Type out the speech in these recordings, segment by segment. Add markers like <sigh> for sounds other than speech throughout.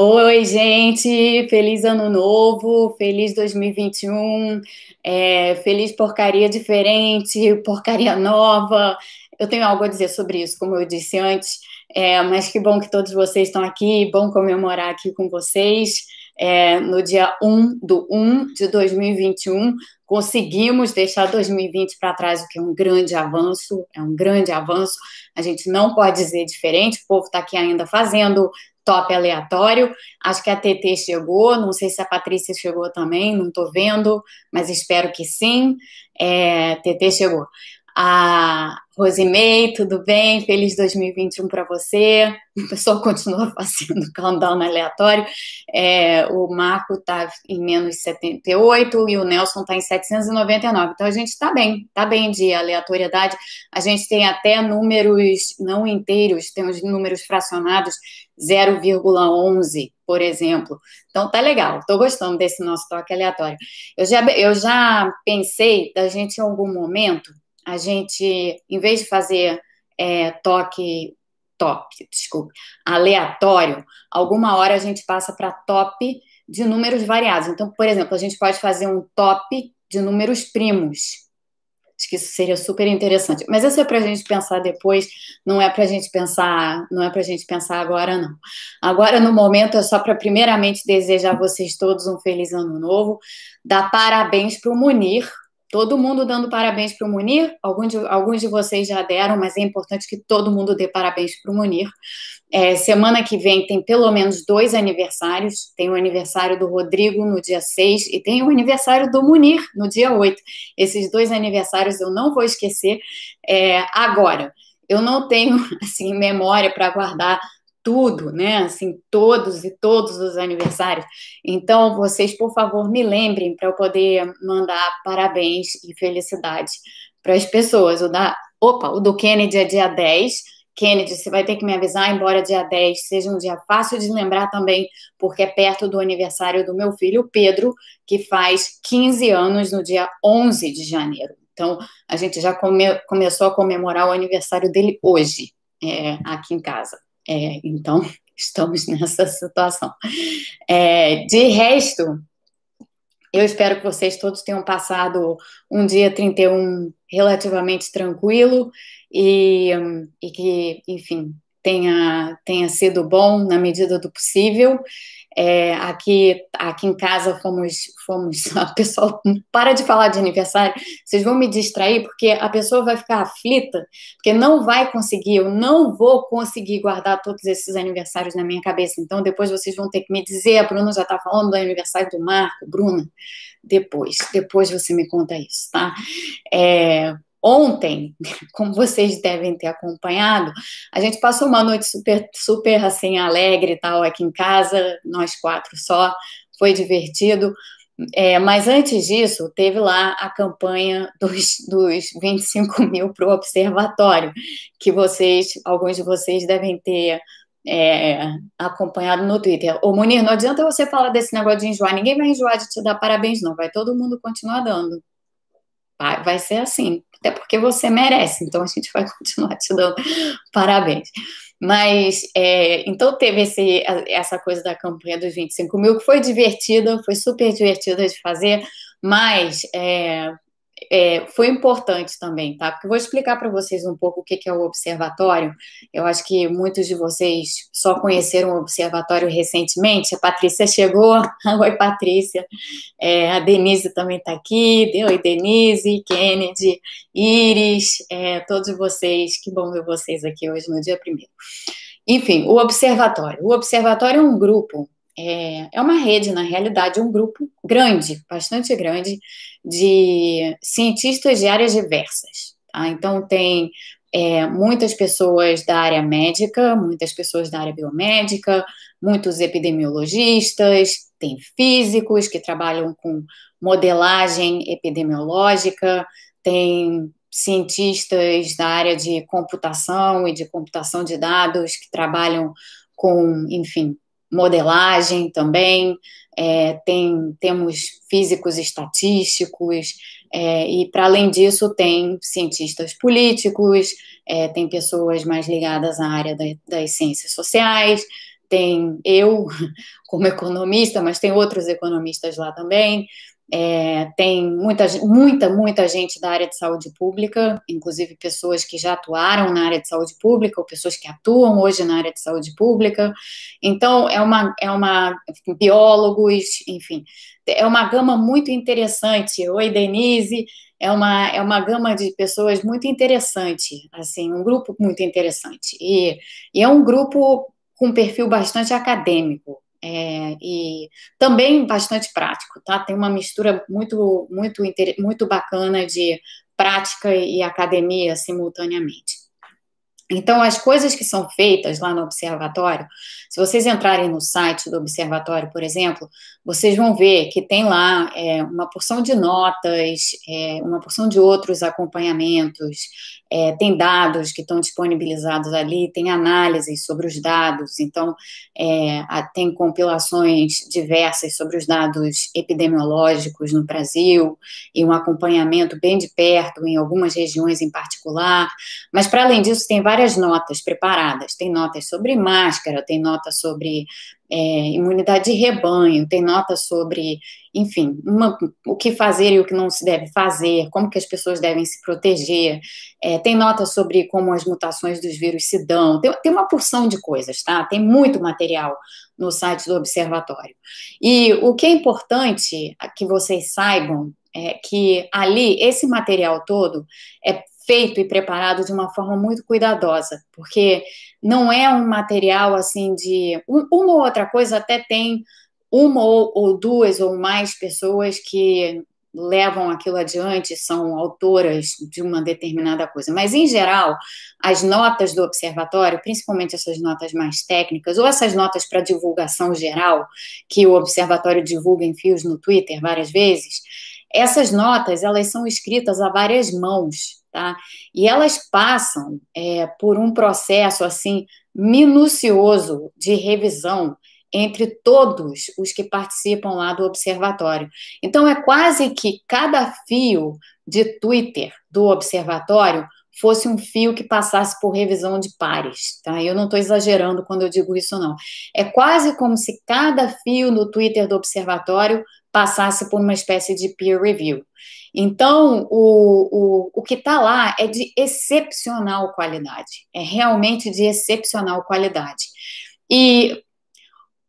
Oi, gente! Feliz ano novo, feliz 2021, é, feliz porcaria diferente, porcaria nova. Eu tenho algo a dizer sobre isso, como eu disse antes, é, mas que bom que todos vocês estão aqui, bom comemorar aqui com vocês. É, no dia 1 do 1 de 2021, conseguimos deixar 2020 para trás, o que é um grande avanço, é um grande avanço. A gente não pode dizer diferente, o povo está aqui ainda fazendo top aleatório. Acho que a TT chegou, não sei se a Patrícia chegou também, não estou vendo, mas espero que sim. É, TT chegou. A Rosimei, tudo bem? Feliz 2021 para você. O pessoal <laughs> continua fazendo <laughs> countdown aleatório. É, o Marco está em menos 78 e o Nelson está em 799. Então a gente está bem, está bem de aleatoriedade. A gente tem até números não inteiros, tem os números fracionados 0,11, por exemplo. Então tá legal, estou gostando desse nosso toque aleatório. Eu já, eu já pensei da gente em algum momento a gente, em vez de fazer é, toque, top, desculpe, aleatório, alguma hora a gente passa para top de números variados. Então, por exemplo, a gente pode fazer um top de números primos. Acho que isso seria super interessante. Mas isso é para a gente pensar depois, não é para a gente pensar, não é para a gente pensar agora, não. Agora, no momento, é só para primeiramente desejar a vocês todos um feliz ano novo, dar parabéns para o Munir, todo mundo dando parabéns para o Munir. Alguns de, alguns de vocês já deram, mas é importante que todo mundo dê parabéns para o Munir. É, semana que vem tem pelo menos dois aniversários. Tem o aniversário do Rodrigo no dia 6 e tem o aniversário do Munir no dia 8. Esses dois aniversários eu não vou esquecer. É, agora, eu não tenho <laughs> assim memória para guardar tudo, né? Assim, todos e todos os aniversários. Então, vocês, por favor, me lembrem para eu poder mandar parabéns e felicidade para as pessoas. O da, opa, o do Kennedy é dia 10. Kennedy, você vai ter que me avisar, embora dia 10 seja um dia fácil de lembrar também, porque é perto do aniversário do meu filho, Pedro, que faz 15 anos no dia 11 de janeiro. Então, a gente já come, começou a comemorar o aniversário dele hoje, é, aqui em casa. É, então, <laughs> estamos nessa situação. É, de resto, eu espero que vocês todos tenham passado um dia 31 relativamente tranquilo e, e que, enfim, tenha, tenha sido bom na medida do possível. É, aqui, aqui em casa fomos, fomos. <laughs> A para de falar de aniversário, vocês vão me distrair, porque a pessoa vai ficar aflita, porque não vai conseguir, eu não vou conseguir guardar todos esses aniversários na minha cabeça. Então, depois vocês vão ter que me dizer, a Bruna já está falando do aniversário do Marco, Bruna, depois, depois você me conta isso, tá? É, Ontem, <laughs> como vocês devem ter acompanhado, a gente passou uma noite super, super assim, alegre e tal aqui em casa, nós quatro só, foi divertido. É, mas antes disso, teve lá a campanha dos, dos 25 <laughs> mil para o observatório, que vocês, alguns de vocês devem ter é, acompanhado no Twitter. Ô, Munir, não adianta você falar desse negócio de enjoar, ninguém vai enjoar de te dar parabéns, não, vai todo mundo continuar dando. Vai, vai ser assim até porque você merece, então a gente vai <laughs> continuar te dando parabéns. Mas, é, então teve esse, essa coisa da campanha dos 25 mil, que foi divertida, foi super divertida de fazer, mas é, é, foi importante também, tá? Porque eu vou explicar para vocês um pouco o que, que é o observatório. Eu acho que muitos de vocês só conheceram o observatório recentemente. A Patrícia chegou. <laughs> Oi, Patrícia. É, a Denise também está aqui. Oi, Denise, Kennedy, Iris, é, todos vocês. Que bom ver vocês aqui hoje no dia primeiro. Enfim, o observatório. O observatório é um grupo é, é uma rede, na realidade, um grupo grande, bastante grande, de cientistas de áreas diversas. Tá? Então, tem é, muitas pessoas da área médica, muitas pessoas da área biomédica, muitos epidemiologistas, tem físicos que trabalham com modelagem epidemiológica, tem cientistas da área de computação e de computação de dados que trabalham com, enfim, modelagem também, é, tem, temos físicos estatísticos, é, e para além disso, tem cientistas políticos, é, tem pessoas mais ligadas à área da, das ciências sociais, tem eu <laughs> como economista, mas tem outros economistas lá também. É, tem muita, muita, muita gente da área de saúde pública, inclusive pessoas que já atuaram na área de saúde pública, ou pessoas que atuam hoje na área de saúde pública. Então, é uma, é uma biólogos, enfim, é uma gama muito interessante. Oi, Denise, é uma, é uma gama de pessoas muito interessante, assim, um grupo muito interessante. E, e é um grupo com perfil bastante acadêmico, é, e também bastante prático, tá? Tem uma mistura muito, muito, muito bacana de prática e academia simultaneamente. Então, as coisas que são feitas lá no observatório, se vocês entrarem no site do observatório, por exemplo, vocês vão ver que tem lá é, uma porção de notas, é, uma porção de outros acompanhamentos, é, tem dados que estão disponibilizados ali, tem análises sobre os dados, então é, tem compilações diversas sobre os dados epidemiológicos no Brasil e um acompanhamento bem de perto em algumas regiões em particular. Mas para além disso, tem várias notas preparadas. Tem notas sobre máscara, tem notas sobre é, imunidade de rebanho, tem notas sobre, enfim, uma, o que fazer e o que não se deve fazer, como que as pessoas devem se proteger, é, tem notas sobre como as mutações dos vírus se dão, tem, tem uma porção de coisas, tá? Tem muito material no site do observatório. E o que é importante que vocês saibam é que ali, esse material todo é feito e preparado de uma forma muito cuidadosa, porque não é um material assim de. uma ou outra coisa até tem uma ou, ou duas ou mais pessoas que levam aquilo adiante, são autoras de uma determinada coisa. Mas, em geral, as notas do observatório, principalmente essas notas mais técnicas, ou essas notas para divulgação geral, que o observatório divulga em fios no Twitter várias vezes, essas notas, elas são escritas a várias mãos, tá? E elas passam é, por um processo, assim, minucioso de revisão entre todos os que participam lá do observatório. Então, é quase que cada fio de Twitter do observatório fosse um fio que passasse por revisão de pares, tá? Eu não estou exagerando quando eu digo isso, não. É quase como se cada fio no Twitter do observatório passasse por uma espécie de peer review. Então, o, o, o que está lá é de excepcional qualidade, é realmente de excepcional qualidade. E,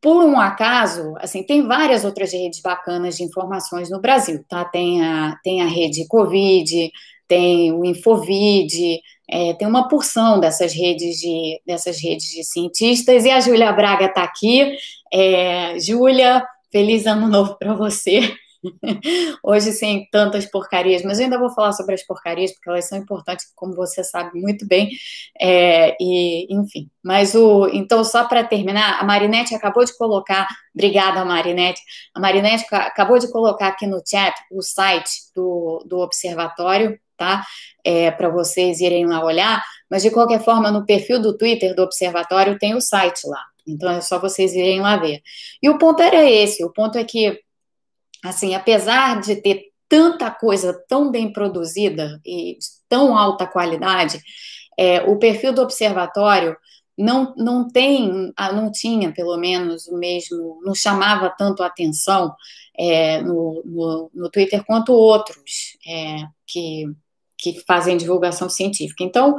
por um acaso, assim, tem várias outras redes bacanas de informações no Brasil, tá? Tem a, tem a rede Covid, tem o Infovid, é, tem uma porção dessas redes de, dessas redes de cientistas, e a Júlia Braga está aqui. É, Júlia, Feliz ano novo para você. Hoje sem tantas porcarias, mas eu ainda vou falar sobre as porcarias, porque elas são importantes, como você sabe muito bem. É, e, enfim, mas o. Então, só para terminar, a Marinette acabou de colocar. Obrigada, Marinette. A Marinette acabou de colocar aqui no chat o site do, do observatório, tá? É, para vocês irem lá olhar. Mas, de qualquer forma, no perfil do Twitter do observatório tem o site lá. Então é só vocês irem lá ver. E o ponto era esse, o ponto é que, assim, apesar de ter tanta coisa tão bem produzida e de tão alta qualidade, é, o perfil do observatório não, não tem, ah, não tinha pelo menos o mesmo, não chamava tanto a atenção é, no, no, no, Twitter quanto outros é, que que fazem divulgação científica. Então,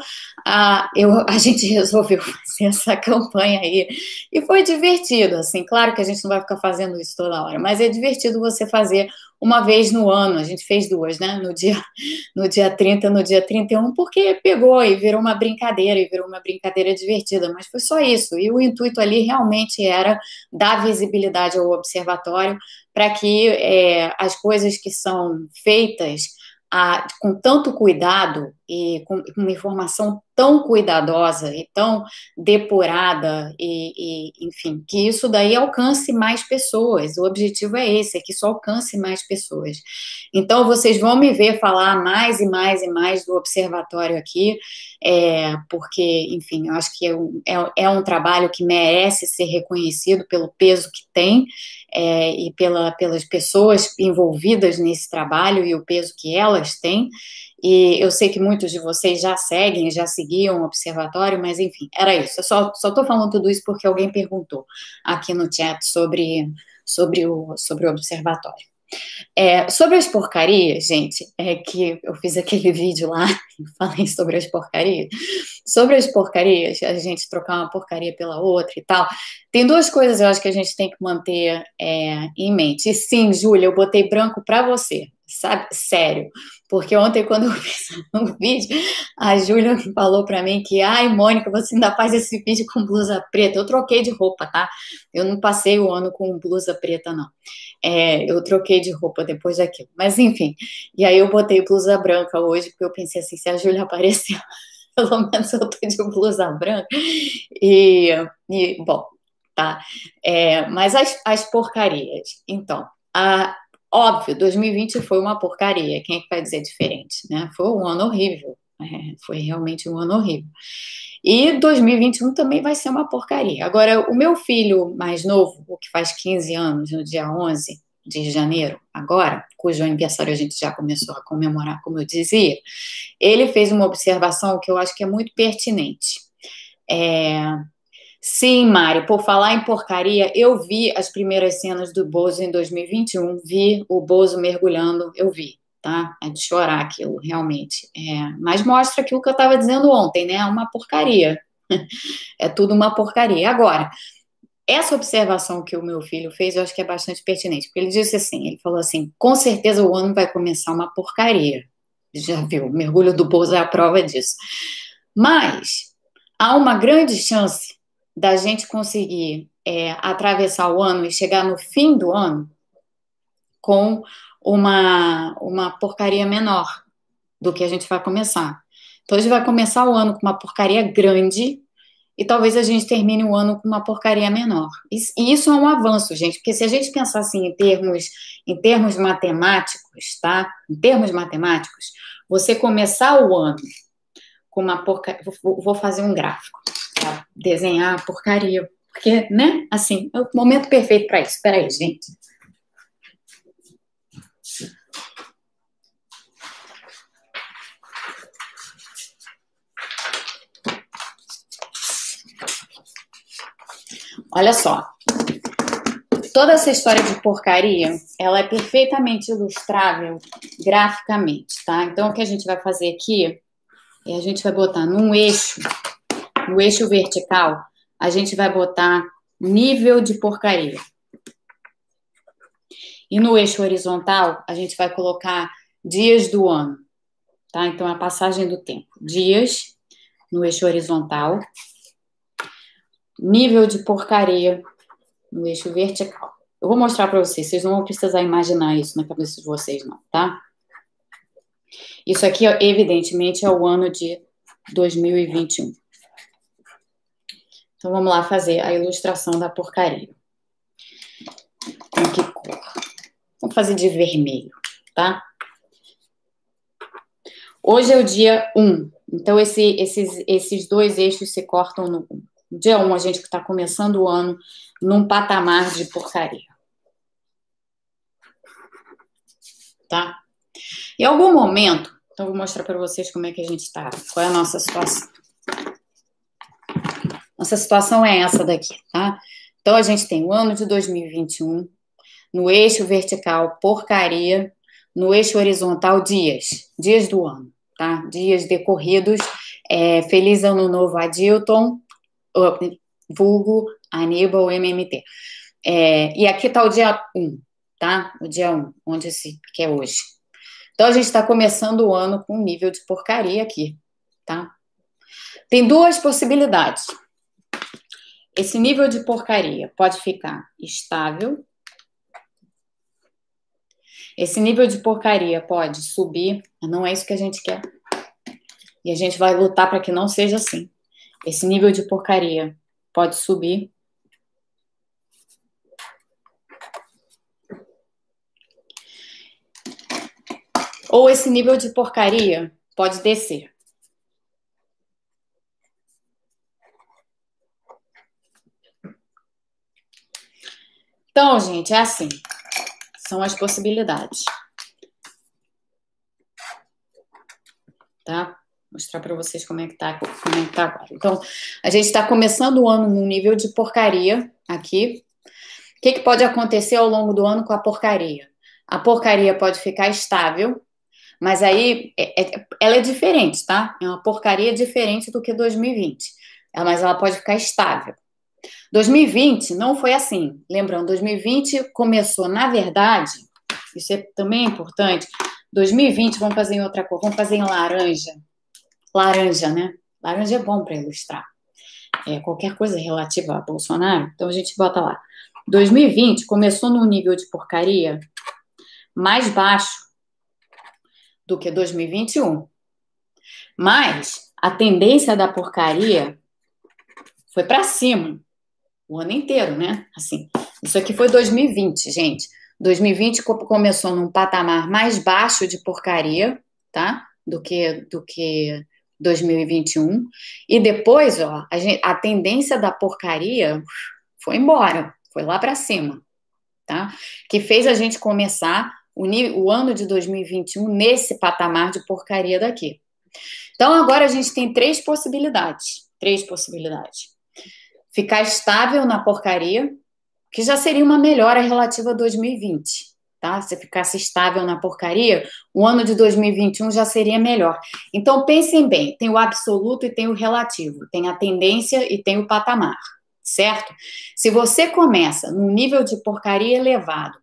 a, eu, a gente <laughs> resolveu fazer essa campanha aí e foi divertido, assim, claro que a gente não vai ficar fazendo isso toda hora, mas é divertido você fazer uma vez no ano, a gente fez duas, né, no dia, <laughs> no dia 30, no dia 31, porque pegou e virou uma brincadeira, e virou uma brincadeira divertida, mas foi só isso, e o intuito ali realmente era dar visibilidade ao observatório para que é, as coisas que são feitas a, com tanto cuidado e com uma informação tão cuidadosa e tão depurada e, e, enfim, que isso daí alcance mais pessoas. O objetivo é esse, é que isso alcance mais pessoas. Então, vocês vão me ver falar mais e mais e mais do observatório aqui, é, porque, enfim, eu acho que é um, é, é um trabalho que merece ser reconhecido pelo peso que tem é, e pela, pelas pessoas envolvidas nesse trabalho e o peso que elas têm. E eu sei que muitos de vocês já seguem, já seguiam o observatório, mas enfim, era isso. Eu só estou falando tudo isso porque alguém perguntou aqui no chat sobre, sobre, o, sobre o observatório. É, sobre as porcarias, gente, é que eu fiz aquele <laughs> vídeo lá e falei sobre as porcarias. Sobre as porcarias, a gente trocar uma porcaria pela outra e tal. Tem duas coisas eu acho que a gente tem que manter é, em mente. E sim, Júlia, eu botei branco para você sabe? Sério. Porque ontem, quando eu <laughs> fiz um vídeo, a Júlia falou para mim que, ai, Mônica, você ainda faz esse vídeo com blusa preta. Eu troquei de roupa, tá? Eu não passei o ano com blusa preta, não. É, eu troquei de roupa depois daquilo. Mas, enfim. E aí eu botei blusa branca hoje, porque eu pensei assim, se a Júlia <laughs> aparecer, pelo menos eu tô de blusa branca. E, e bom, tá? É, mas as, as porcarias. Então, a, Óbvio, 2020 foi uma porcaria, quem é que vai dizer diferente, né? Foi um ano horrível, é, foi realmente um ano horrível. E 2021 também vai ser uma porcaria. Agora, o meu filho mais novo, o que faz 15 anos, no dia 11 de janeiro, agora, cujo aniversário a gente já começou a comemorar, como eu dizia, ele fez uma observação que eu acho que é muito pertinente. É, Sim, Mari, por falar em porcaria, eu vi as primeiras cenas do Bozo em 2021, vi o Bozo mergulhando, eu vi, tá? É de chorar aquilo, realmente. É, mas mostra aquilo que eu estava dizendo ontem, né? É uma porcaria. <laughs> É tudo uma porcaria. Agora, essa observação que o meu filho fez, eu acho que é bastante pertinente, porque ele disse assim, ele falou assim, com certeza o ano vai começar uma porcaria. Já viu, o mergulho do Bozo é a prova disso. Mas há uma grande chance da gente conseguir é, atravessar o ano e chegar no fim do ano com uma, uma porcaria menor do que a gente vai começar. Então, a gente vai começar o ano com uma porcaria grande e talvez a gente termine o ano com uma porcaria menor. E isso é um avanço, gente, porque se a gente pensar assim em termos, em termos matemáticos, tá? Em termos matemáticos, você começar o ano com uma porcaria. Vou fazer um gráfico desenhar porcaria. Porque, né? Assim, é o momento perfeito para isso. Espera aí, gente. Olha só. Toda essa história de porcaria, ela é perfeitamente ilustrável graficamente, tá? Então, o que a gente vai fazer aqui é a gente vai botar num eixo no eixo vertical, a gente vai botar nível de porcaria. E no eixo horizontal, a gente vai colocar dias do ano, tá? Então, a passagem do tempo. Dias no eixo horizontal, nível de porcaria no eixo vertical. Eu vou mostrar para vocês, vocês não vão precisar imaginar isso na cabeça de vocês, não, tá? Isso aqui, evidentemente, é o ano de 2021. Então vamos lá fazer a ilustração da porcaria. Em que cor? Vamos fazer de vermelho, tá? Hoje é o dia 1, então esse, esses, esses dois eixos se cortam no 1. Dia 1, a gente está começando o ano num patamar de porcaria. Tá? Em algum momento, então vou mostrar para vocês como é que a gente está, qual é a nossa situação. Nossa situação é essa daqui, tá? Então, a gente tem o ano de 2021, no eixo vertical, porcaria, no eixo horizontal, dias, dias do ano, tá? Dias decorridos. É, feliz Ano Novo, Adilton, vulgo Aníbal MMT. É, e aqui está o dia 1, tá? O dia 1, onde esse, que é hoje. Então, a gente está começando o ano com um nível de porcaria aqui, tá? Tem duas possibilidades. Esse nível de porcaria pode ficar estável. Esse nível de porcaria pode subir, não é isso que a gente quer. E a gente vai lutar para que não seja assim. Esse nível de porcaria pode subir. Ou esse nível de porcaria pode descer. Então, gente, é assim. São as possibilidades. tá? mostrar para vocês como é que tá, como é que tá agora. Então, a gente está começando o ano num nível de porcaria aqui. O que, que pode acontecer ao longo do ano com a porcaria? A porcaria pode ficar estável, mas aí é, é, ela é diferente, tá? É uma porcaria diferente do que 2020. Mas ela pode ficar estável. 2020 não foi assim. Lembrando, 2020 começou, na verdade, isso é também importante. 2020, vamos fazer em outra cor, vamos fazer em laranja laranja, né? Laranja é bom para ilustrar. É, qualquer coisa relativa a Bolsonaro, então a gente bota lá. 2020 começou num nível de porcaria mais baixo do que 2021. Mas a tendência da porcaria foi para cima o ano inteiro, né? Assim, isso aqui foi 2020, gente. 2020 começou num patamar mais baixo de porcaria, tá? Do que do que 2021. E depois, ó, a, gente, a tendência da porcaria foi embora, foi lá para cima, tá? Que fez a gente começar o, o ano de 2021 nesse patamar de porcaria daqui. Então, agora a gente tem três possibilidades. Três possibilidades. Ficar estável na porcaria, que já seria uma melhora relativa a 2020 tá? Se ficasse estável na porcaria, o ano de 2021 já seria melhor. Então pensem bem, tem o absoluto e tem o relativo, tem a tendência e tem o patamar, certo? Se você começa num nível de porcaria elevado,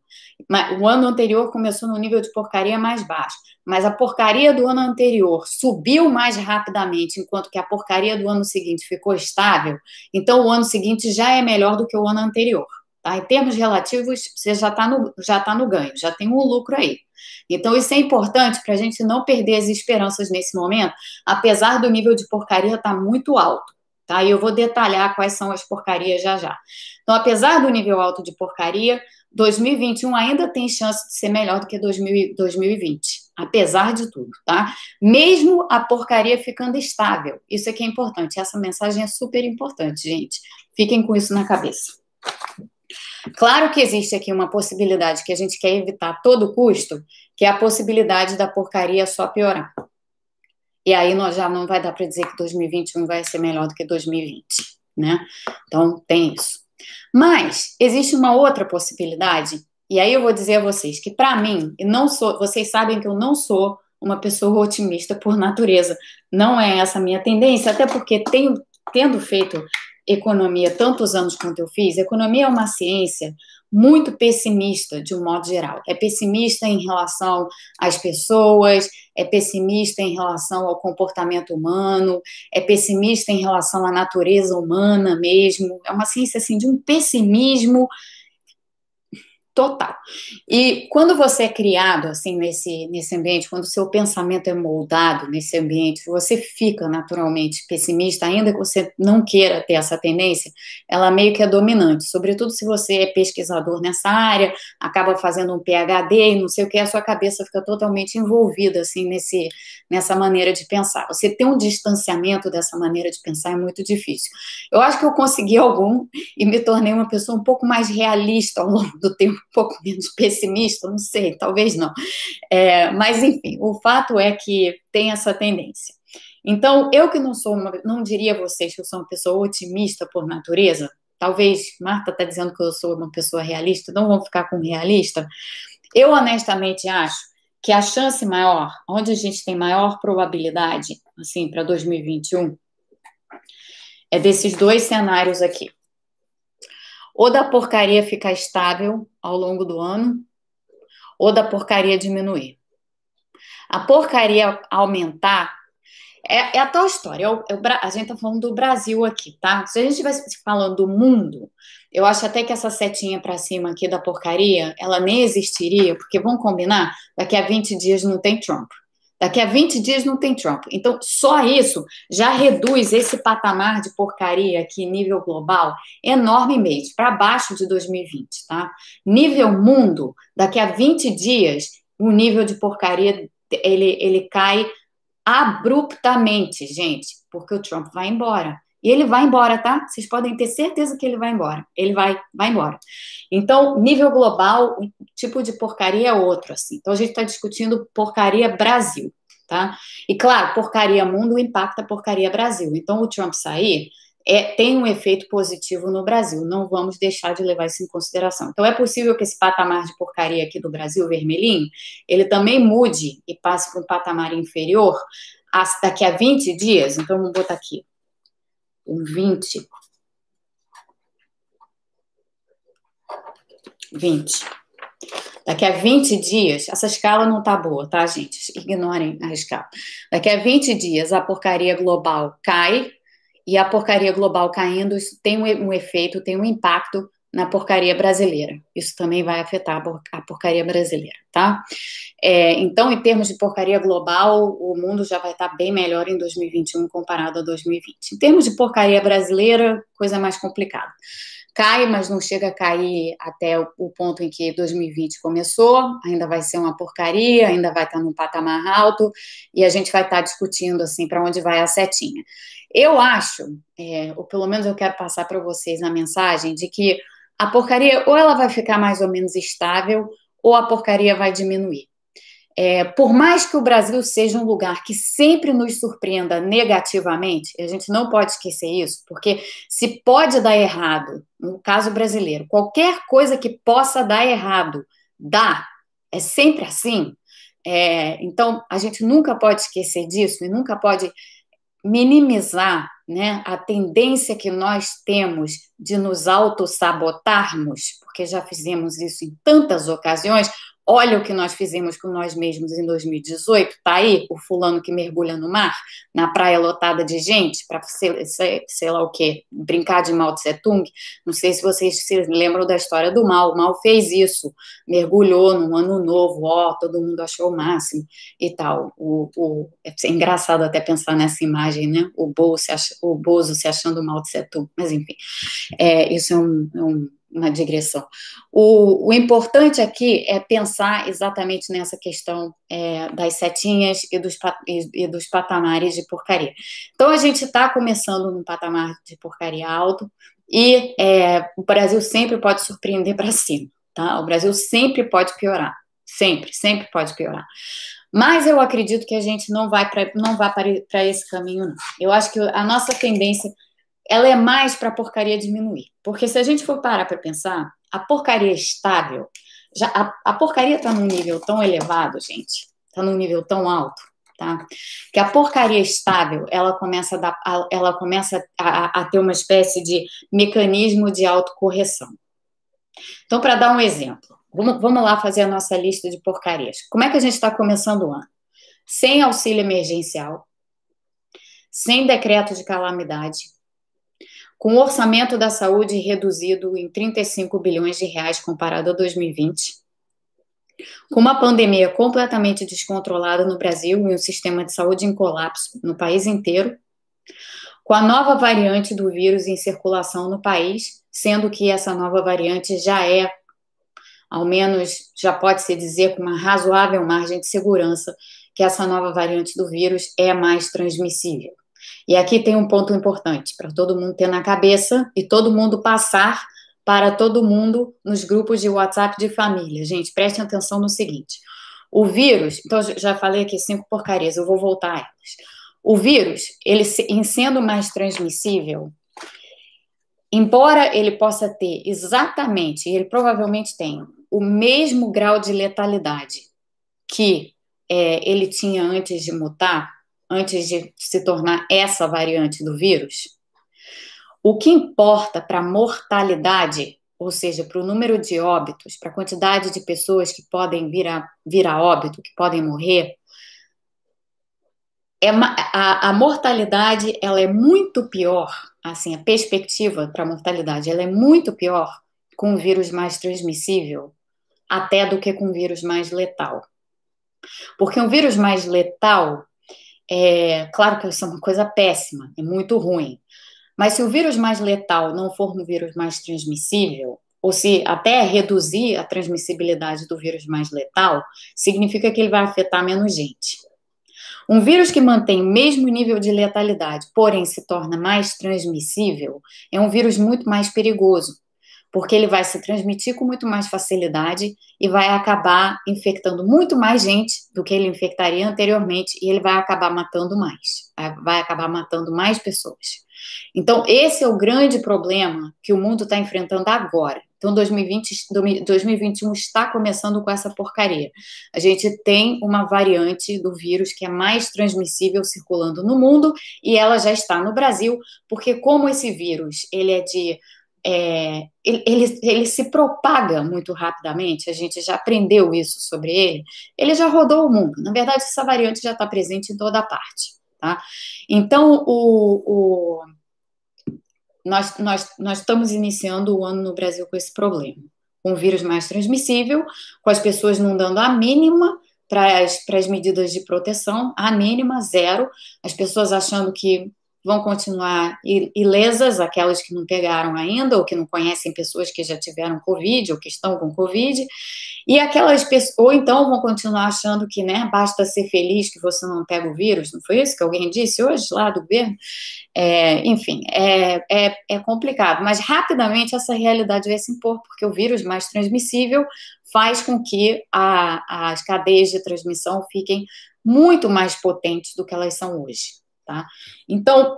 o ano anterior começou no nível de porcaria mais baixo, mas a porcaria do ano anterior subiu mais rapidamente, enquanto que a porcaria do ano seguinte ficou estável, então o ano seguinte já é melhor do que o ano anterior. Tá? Em termos relativos, você já está no, já tá no ganho, já tem um lucro aí. Então, isso é importante para a gente não perder as esperanças nesse momento, apesar do nível de porcaria estar tá muito alto. Tá? E eu vou detalhar quais são as porcarias já já. Então, apesar do nível alto de porcaria, 2021 ainda tem chance de ser melhor do que 2020, apesar de tudo, tá? Mesmo a porcaria ficando estável. Isso aqui é importante. Essa mensagem é super importante, gente. Fiquem com isso na cabeça. Claro que existe aqui uma possibilidade que a gente quer evitar a todo custo, que é a possibilidade da porcaria só piorar. E aí nós já não vai dar para dizer que 2021 vai ser melhor do que 2020, né? Então tem isso. Mas existe uma outra possibilidade, e aí eu vou dizer a vocês que para mim, e não sou, vocês sabem que eu não sou uma pessoa otimista por natureza. Não é essa a minha tendência, até porque tenho, tendo feito economia tantos anos quanto eu fiz, economia é uma ciência muito pessimista, de um modo geral. É pessimista em relação às pessoas, é pessimista em relação ao comportamento humano, é pessimista em relação à natureza humana mesmo. É uma ciência assim de um pessimismo total. E quando você é criado assim nesse, nesse ambiente, quando o seu pensamento é moldado nesse ambiente, você fica naturalmente pessimista, ainda que você não queira ter essa tendência, ela meio que é dominante, sobretudo se você é pesquisador nessa área, acaba fazendo um PhD e não sei o que, a sua cabeça fica totalmente envolvida assim nesse nessa maneira de pensar. Você ter um distanciamento dessa maneira de pensar é muito difícil. Eu acho que eu consegui algum e me tornei uma pessoa um pouco mais realista ao longo do tempo pouco <laughs> menos pessimista, não sei, talvez não. É, mas, enfim, o fato é que tem essa tendência. Então, eu que não sou uma, não diria vocês que eu sou uma pessoa otimista por natureza, talvez Marta está dizendo que eu sou uma pessoa realista, não vamos ficar com realista. Eu honestamente acho que a chance maior, onde a gente tem maior probabilidade, assim, para 2021, é desses dois cenários aqui ou da porcaria ficar estável ao longo do ano, ou da porcaria diminuir. A porcaria aumentar é, é a tal história. É é a gente está falando do Brasil aqui, tá? Se a gente estivesse falando do mundo, eu acho até que essa setinha para cima aqui da porcaria, ela nem existiria, porque vamos combinar, daqui a 20 dias não tem Trump. Daqui a 20 dias não tem Trump. Então, só isso já reduz esse patamar de porcaria aqui, nível global, enormemente, para baixo de 2020, tá? Nível mundo, daqui a 20 dias, o nível de porcaria, ele, ele cai abruptamente, gente, porque o Trump vai embora. E ele vai embora, tá? Vocês podem ter certeza que ele vai embora. Ele vai, vai embora. Então, nível global, o tipo de porcaria é outro, assim. Então, a gente está discutindo porcaria Brasil, tá? E claro, porcaria mundo impacta porcaria Brasil. Então, o Trump sair é, tem um efeito positivo no Brasil. Não vamos deixar de levar isso em consideração. Então, é possível que esse patamar de porcaria aqui do Brasil, vermelhinho, ele também mude e passe para um patamar inferior daqui a 20 dias. Então, vamos botar aqui. Um 20. 20. Daqui a 20 dias, essa escala não tá boa, tá, gente? Ignorem a escala. Daqui a 20 dias, a porcaria global cai e a porcaria global caindo, tem um efeito, tem um impacto na porcaria brasileira. Isso também vai afetar a porcaria brasileira, tá? É, então, em termos de porcaria global, o mundo já vai estar bem melhor em 2021 comparado a 2020. Em termos de porcaria brasileira, coisa mais complicada cai, mas não chega a cair até o, ponto em que 2020 começou, ainda vai ser uma porcaria, ainda vai estar num patamar alto, e a gente vai estar discutindo assim para onde vai a setinha. Eu acho, é, ou pelo menos eu quero passar para vocês a mensagem de que a porcaria ou ela vai ficar mais ou menos estável, ou a porcaria vai diminuir. É, por mais que o Brasil seja um lugar que sempre nos surpreenda negativamente, a gente não pode esquecer isso, porque se pode dar errado, no caso brasileiro, qualquer coisa que possa dar errado, dá, é sempre assim. É, então, a gente nunca pode esquecer disso e nunca pode minimizar né, a tendência que nós temos de nos autossabotarmos, porque já fizemos isso em tantas ocasiões, Olha o que nós fizemos com nós mesmos em 2018. Tá aí o fulano que mergulha no mar, na praia lotada de gente, para sei, sei, lá o quê, brincar de Mao Tse Tung. Não sei se vocês se lembram da história do Mao. O Mao fez isso, mergulhou no ano novo, ó, todo mundo achou o máximo e tal. O, o, é engraçado até pensar nessa imagem, né? O Bozo se, ach, o Bozo se achando Mao Tse Tung. Mas enfim, é, isso é um, é um uma digressão. O, o, importante aqui é pensar exatamente nessa questão é, das setinhas e dos, e, dos patamares de porcaria. Então, a gente está começando num patamar de porcaria alto e é, o Brasil sempre pode surpreender para cima, tá? O Brasil sempre pode piorar, sempre, sempre pode piorar. Mas eu acredito que a gente não vai para não vai para esse caminho, não. Eu acho que a nossa tendência ela é mais para a porcaria diminuir. Porque se a gente for parar para pensar, a porcaria estável, já, a, a porcaria está num nível tão elevado, gente, está num nível tão alto, tá? Que a porcaria estável, ela começa a, dar, ela começa a, a ter uma espécie de mecanismo de autocorreção. Então, para dar um exemplo, vamos, vamos lá fazer a nossa lista de porcarias. Como é que a gente está começando o ano? Sem auxílio emergencial, sem decreto de calamidade, com o orçamento da saúde reduzido em 35 bilhões de reais comparado a 2020, com uma pandemia completamente descontrolada no Brasil e um sistema de saúde em colapso no país inteiro, com a nova variante do vírus em circulação no país, sendo que essa nova variante já é, ao menos já pode se dizer com uma razoável margem de segurança, que essa nova variante do vírus é mais transmissível. E aqui tem um ponto importante para todo mundo ter na cabeça e todo mundo passar para todo mundo nos grupos de WhatsApp de família. Gente, prestem atenção no seguinte: o vírus, então já falei aqui cinco porcarias, eu vou voltar a elas. O vírus, ele em sendo mais transmissível, embora ele possa ter exatamente, ele provavelmente tem o mesmo grau de letalidade que é, ele tinha antes de mutar, antes de se tornar essa variante do vírus, o que importa para a mortalidade, ou seja, para o número de óbitos, para a quantidade de pessoas que podem vir a, vir a óbito, que podem morrer, é a, a mortalidade ela é muito pior, assim, a perspectiva para a mortalidade ela é muito pior com o vírus mais transmissível até do que com o vírus mais letal. Porque um vírus mais letal, é, claro que isso é uma coisa péssima, é muito ruim. Mas se o vírus mais letal não for um vírus mais transmissível, ou se até reduzir a transmissibilidade do vírus mais letal, significa que ele vai afetar menos gente. Um vírus que mantém o mesmo nível de letalidade, porém se torna mais transmissível, é um vírus muito mais perigoso, porque ele vai se transmitir com muito mais facilidade e vai acabar infectando muito mais gente do que ele infectaria anteriormente e ele vai acabar matando mais, vai acabar matando mais pessoas. Então, esse é o grande problema que o mundo está enfrentando agora. Então, 2020, 2021 está começando com essa porcaria. A gente tem uma variante do vírus que é mais transmissível circulando no mundo e ela já está no Brasil, porque como esse vírus ele é de é, ele, ele, se propaga muito rapidamente, a gente já aprendeu isso sobre ele, ele já rodou o mundo. Na verdade, essa variante já está presente em toda parte. Tá? Então, o, o, nós, nós, nós estamos iniciando o ano no Brasil com esse problema. Com o vírus mais transmissível, com as pessoas não dando a mínima para as medidas de proteção, a mínima, zero, as pessoas achando que vão continuar ilesas, aquelas que não pegaram ainda, ou que não conhecem pessoas que já tiveram Covid, ou que estão com Covid, e aquelas pessoas, ou então vão continuar achando que, né, basta ser feliz que você não pega o vírus, não foi isso que alguém disse hoje lá do governo? É, enfim, é, é, é complicado, mas rapidamente essa realidade vai se impor, porque o vírus mais transmissível faz com que a, as cadeias de transmissão fiquem muito mais potentes do que elas são hoje. Tá? Então,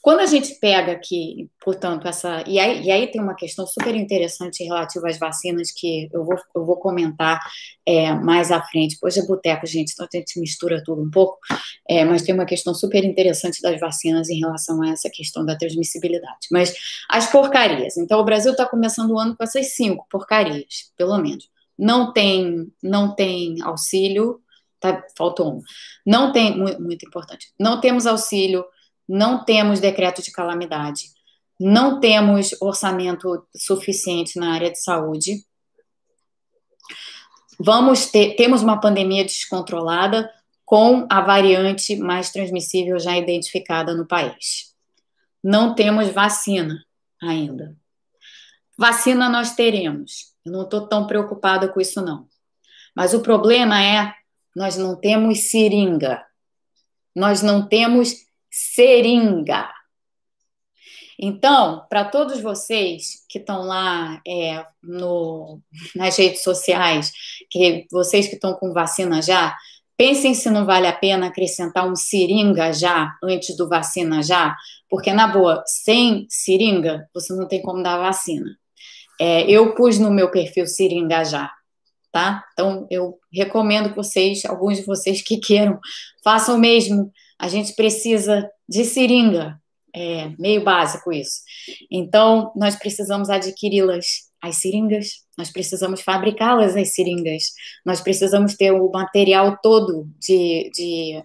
quando a gente pega aqui, portanto, essa. E aí, e aí tem uma questão super interessante relativa às vacinas que eu vou, eu vou comentar é, mais à frente. Hoje é boteco, gente, então a gente mistura tudo um pouco, é, mas tem uma questão super interessante das vacinas em relação a essa questão da transmissibilidade. Mas as porcarias. Então, o Brasil está começando o ano com essas cinco porcarias, pelo menos. Não tem, não tem auxílio tá, faltou um. Não tem, muito, muito importante, não temos auxílio, não temos decreto de calamidade, não temos orçamento suficiente na área de saúde. Vamos ter, temos uma pandemia descontrolada com a variante mais transmissível já identificada no país. Não temos vacina ainda. Vacina nós teremos. Eu não estou tão preocupada com isso, não. Mas o problema é nós não temos seringa. Nós não temos seringa. Então, para todos vocês que estão lá é, no, nas redes sociais, que vocês que estão com vacina já, pensem se não vale a pena acrescentar um seringa já, antes do vacina já, porque, na boa, sem seringa, você não tem como dar vacina. É, eu pus no meu perfil seringa já, tá? Então, eu recomendo que vocês, alguns de vocês que queiram, façam o mesmo. A gente precisa de seringa, é meio básico isso. Então, nós precisamos adquiri-las, as seringas, nós precisamos fabricá-las, as seringas, nós precisamos ter o material todo de, de,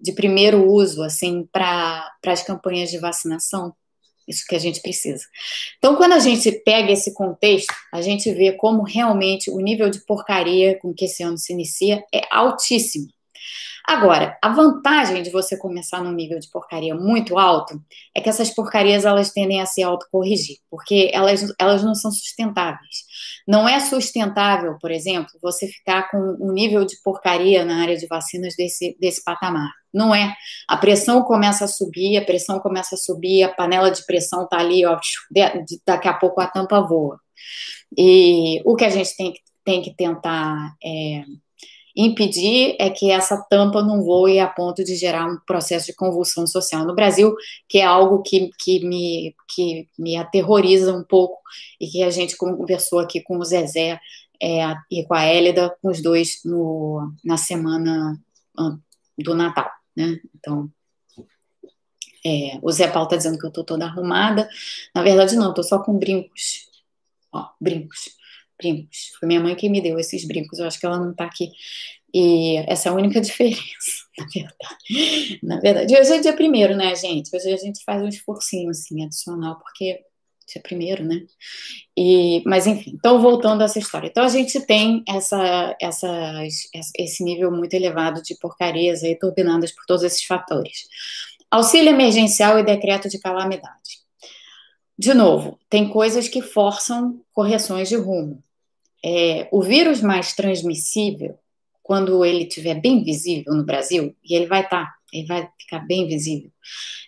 de primeiro uso, assim, para as campanhas de vacinação. Isso que a gente precisa. Então, quando a gente pega esse contexto, a gente vê como realmente o nível de porcaria com que esse ano se inicia é altíssimo. Agora, a vantagem de você começar num nível de porcaria muito alto é que essas porcarias elas tendem a se autocorrigir, porque elas, elas não são sustentáveis. Não é sustentável, por exemplo, você ficar com um nível de porcaria na área de vacinas desse, desse patamar. Não é. A pressão começa a subir, a pressão começa a subir, a panela de pressão está ali, ó, daqui a pouco a tampa voa. E o que a gente tem, tem que tentar é, impedir é que essa tampa não voe a ponto de gerar um processo de convulsão social no Brasil, que é algo que, que, me, que me aterroriza um pouco e que a gente conversou aqui com o Zezé é, e com a Hélida, com os dois no, na semana do Natal, né? Então, é, o Zé Paulo está dizendo que eu estou toda arrumada. Na verdade, não, estou só com brincos. Ó, brincos brincos. Foi minha mãe que me deu esses brincos, eu acho que ela não está aqui. E essa é a única <laughs> diferença, na verdade. Na verdade, hoje é dia primeiro, né, gente? Hoje a gente faz um esforcinho, assim, adicional, porque dia primeiro, né? E, mas, enfim, então, voltando a essa história. Então, a gente tem essa, essa, esse nível muito elevado de porcarias aí, turbinadas por todos esses fatores. Auxílio emergencial e decreto de calamidade. De novo, tem coisas que forçam correções de rumo. É, o vírus mais transmissível, quando ele estiver bem visível no Brasil, e ele vai estar, tá, ele vai ficar bem visível.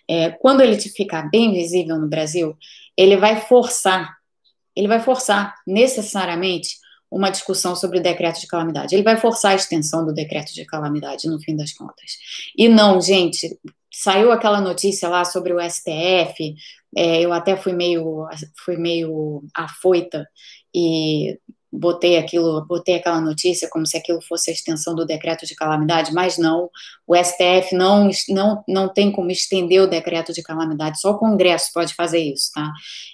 É, quando ele ficar bem visível no Brasil, ele vai forçar ele vai forçar necessariamente uma discussão sobre o decreto de calamidade. Ele vai forçar a extensão do decreto de calamidade, no fim das contas. E não, gente, saiu aquela notícia lá sobre o STF, é, eu até fui meio, fui meio afoita e botei aquilo, botei aquela notícia como se aquilo fosse a extensão do decreto de calamidade, mas não, o STF não, não, não tem como estender o decreto de calamidade, só o Congresso pode fazer isso, tá?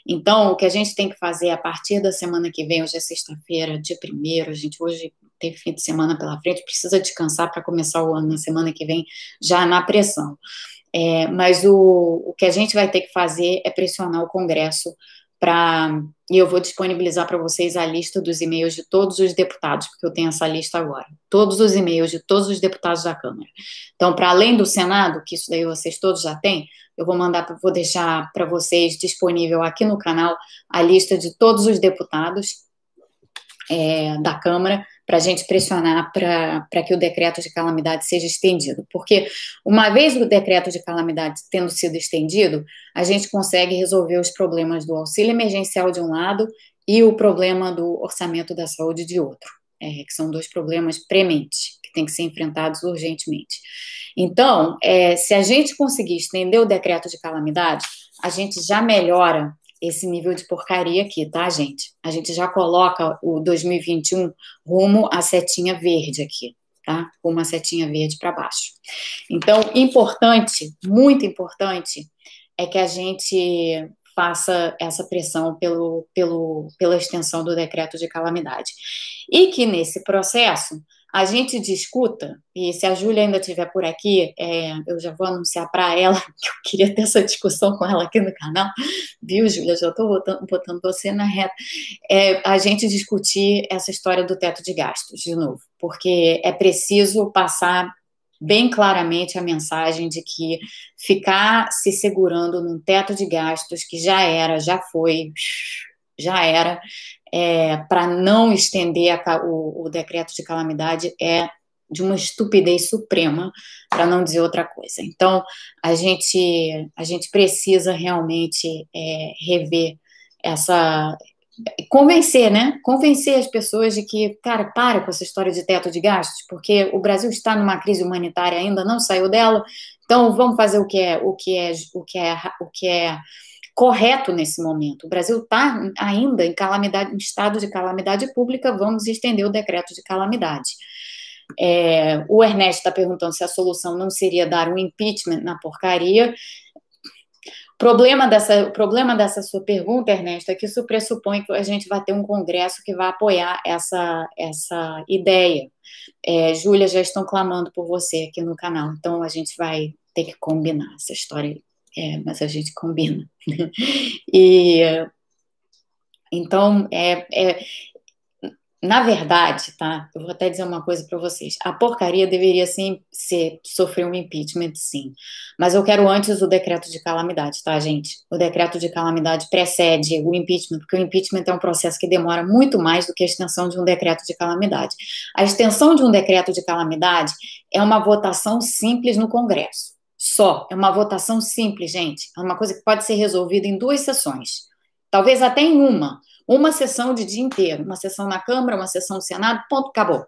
Então, o que a gente tem que fazer a partir da semana que vem, hoje é sexta-feira, dia primeiro, a gente hoje tem fim de semana pela frente, precisa descansar para começar o ano na semana que vem, já na pressão. É, mas o, o que a gente vai ter que fazer é pressionar o Congresso para. E eu vou disponibilizar para vocês a lista dos e-mails de todos os deputados, porque eu tenho essa lista agora. Todos os e-mails de todos os deputados da Câmara. Então, para além do Senado, que isso daí vocês todos já têm, eu vou mandar, vou deixar para vocês disponível aqui no canal a lista de todos os deputados é, da Câmara para a gente pressionar para que o decreto de calamidade seja estendido. Porque, uma vez o decreto de calamidade tendo sido estendido, a gente consegue resolver os problemas do auxílio emergencial de um lado e o problema do orçamento da saúde de outro, é, que são dois problemas prementes, que têm que ser enfrentados urgentemente. Então, é, se a gente conseguir estender o decreto de calamidade, a gente já melhora esse nível de porcaria aqui, tá, gente? A gente já coloca o 2021 rumo à setinha verde aqui, tá? Com uma setinha verde para baixo. Então, importante, muito importante, é que a gente faça essa pressão pelo, pelo, pela extensão do decreto de calamidade. E que nesse processo a gente discuta, e se a Júlia ainda estiver por aqui, é, eu já vou anunciar para ela <laughs> que eu queria ter essa discussão com ela aqui no canal, viu, Júlia? Já estou botando, botando, você na reta. É, a gente discutir essa história do teto de gastos, de novo, porque é preciso passar bem claramente a mensagem de que ficar se segurando num teto de gastos que já era, já foi, já era, é, para não estender a, o, o decreto de calamidade é de uma estupidez suprema, para não dizer outra coisa. Então, a gente, a gente precisa realmente é, rever essa. Convencer, né? Convencer as pessoas de que, cara, para com essa história de teto de gastos, porque o Brasil está numa crise humanitária ainda, não saiu dela, então vamos fazer o que é, o que é, o que é, o que é correto nesse momento. O Brasil está ainda em calamidade, em estado de calamidade pública, vamos estender o decreto de calamidade. É, o Ernesto está perguntando se a solução não seria dar um impeachment na porcaria. Problema dessa, o problema dessa sua pergunta, Ernesto, é que isso pressupõe que a gente vai ter um Congresso que vai apoiar essa, essa ideia. É, Júlia, já estão clamando por você aqui no canal, então a gente vai ter que combinar essa história aí é, mas a gente combina. <laughs> e então é, é, na verdade, tá? Eu vou até dizer uma coisa para vocês. A porcaria deveria sim ser sofrer um impeachment, sim. Mas eu quero antes o decreto de calamidade, tá, gente? O decreto de calamidade precede o impeachment, porque o impeachment é um processo que demora muito mais do que a extensão de um decreto de calamidade. A extensão de um decreto de calamidade é uma votação simples no Congresso só. É uma votação simples, gente. É uma coisa que pode ser resolvida em duas sessões. Talvez até em uma. Uma sessão de dia inteiro. Uma sessão na Câmara, uma sessão no Senado, ponto, acabou.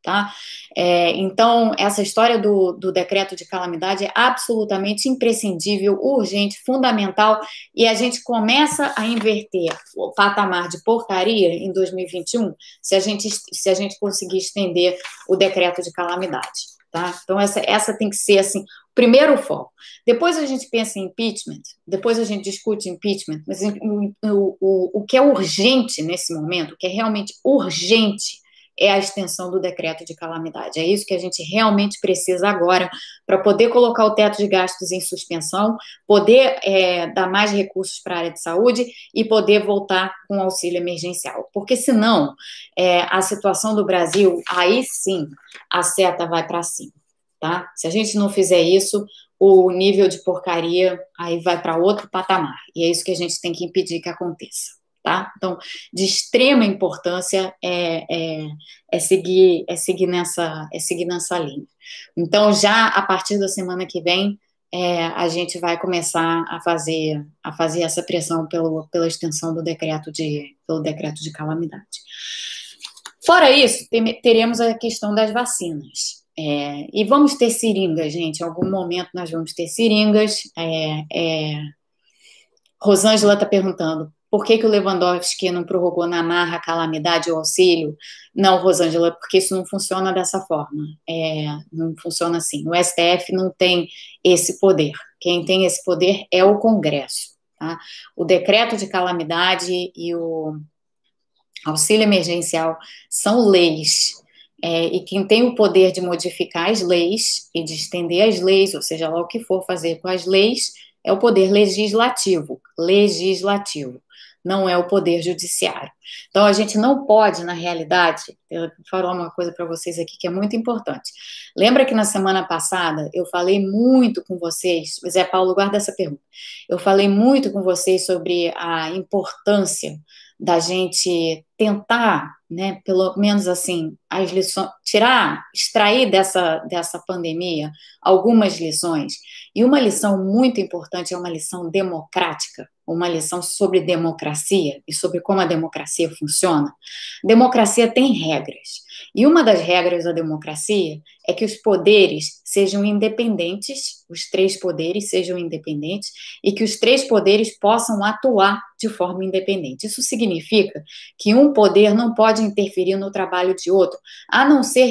Tá? É, então, essa história do, do decreto de calamidade é absolutamente imprescindível, urgente, fundamental, e a gente começa a inverter o patamar de porcaria em 2021 se a gente, se a gente conseguir estender o decreto de calamidade. Tá? Então, essa, essa tem que ser assim, primeiro foco. Depois a gente pensa em impeachment, depois a gente discute impeachment, mas o, o, o que é urgente nesse momento, o que é realmente urgente, é a extensão do decreto de calamidade. É isso que a gente realmente precisa agora para poder colocar o teto de gastos em suspensão, poder é, dar mais recursos para a área de saúde e poder voltar com auxílio emergencial. Porque senão é, a situação do Brasil, aí sim, a seta vai para cima. Tá? Se a gente não fizer isso, o nível de porcaria aí vai para outro patamar. E é isso que a gente tem que impedir que aconteça tá? Então, de extrema importância é, é, é, seguir, é seguir nessa, é seguir nessa linha. Então, já a partir da semana que vem, é, a gente vai começar a fazer, a fazer essa pressão pelo, pela extensão do decreto de, pelo decreto de calamidade. Fora isso, teremos a questão das vacinas. É, e vamos ter seringas, gente. Em algum momento nós vamos ter seringas. É, é... Rosângela está perguntando: por que, que o Lewandowski não prorrogou na marra a calamidade ou auxílio? Não, Rosângela, porque isso não funciona dessa forma. É, não funciona assim. O STF não tem esse poder. Quem tem esse poder é o Congresso. Tá? O decreto de calamidade e o auxílio emergencial são leis. É, e quem tem o poder de modificar as leis e de estender as leis, ou seja lá o que for fazer com as leis, é o poder legislativo. Legislativo não é o poder judiciário. Então, a gente não pode, na realidade, eu vou falar uma coisa para vocês aqui que é muito importante. Lembra que na semana passada eu falei muito com vocês, Zé Paulo, guarda essa pergunta. Eu falei muito com vocês sobre a importância da gente tentar, né, pelo menos assim, as lições, tirar, extrair dessa, dessa pandemia algumas lições. E uma lição muito importante é uma lição democrática, uma lição sobre democracia e sobre como a democracia funciona. Democracia tem regras. E uma das regras da democracia é que os poderes sejam independentes, os três poderes sejam independentes e que os três poderes possam atuar de forma independente. Isso significa que poder não pode interferir no trabalho de outro, a não ser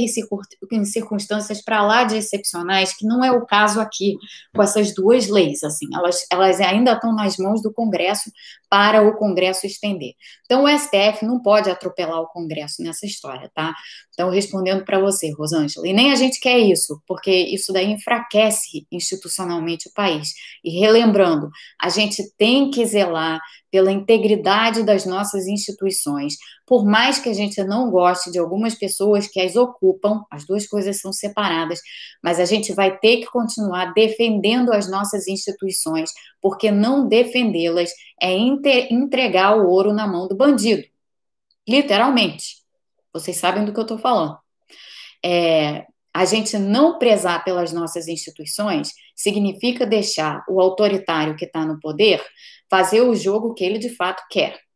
em circunstâncias para lá de excepcionais, que não é o caso aqui com essas duas leis. Assim, elas, elas ainda estão nas mãos do Congresso para o Congresso estender. Então, o STF não pode atropelar o Congresso nessa história, tá? Então, respondendo para você, Rosângela, e nem a gente quer isso, porque isso daí enfraquece institucionalmente o país. E relembrando, a gente tem que zelar pela integridade das nossas instituições, por mais que a gente não goste de algumas pessoas que as ocupam, as duas coisas são separadas, mas a gente vai ter que continuar defendendo as nossas instituições, porque não defendê-las é entregar o ouro na mão do bandido. Literalmente. Vocês sabem do que eu estou falando. É, a gente não prezar pelas nossas instituições significa deixar o autoritário que está no poder fazer o jogo que ele de fato quer.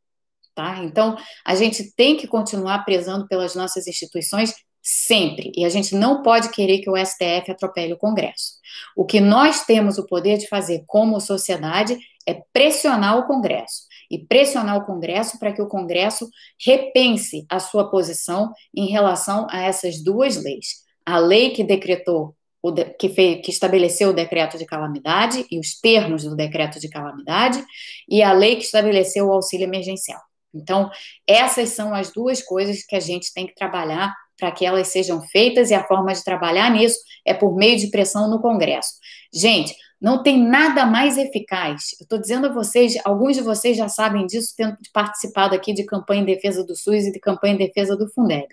Tá? Então, a gente tem que continuar prezando pelas nossas instituições sempre, e a gente não pode querer que o STF atropele o Congresso. O que nós temos o poder de fazer como sociedade é pressionar o Congresso e pressionar o Congresso para que o Congresso repense a sua posição em relação a essas duas leis. A lei que decretou, de, que, fez, que estabeleceu o decreto de calamidade e os termos do decreto de calamidade, e a lei que estabeleceu o auxílio emergencial. Então, essas são as duas coisas que a gente tem que trabalhar para que elas sejam feitas, e a forma de trabalhar nisso é por meio de pressão no Congresso. Gente, não tem nada mais eficaz. Eu estou dizendo a vocês, alguns de vocês já sabem disso, tendo participado aqui de campanha em defesa do SUS e de campanha em defesa do Fundeb.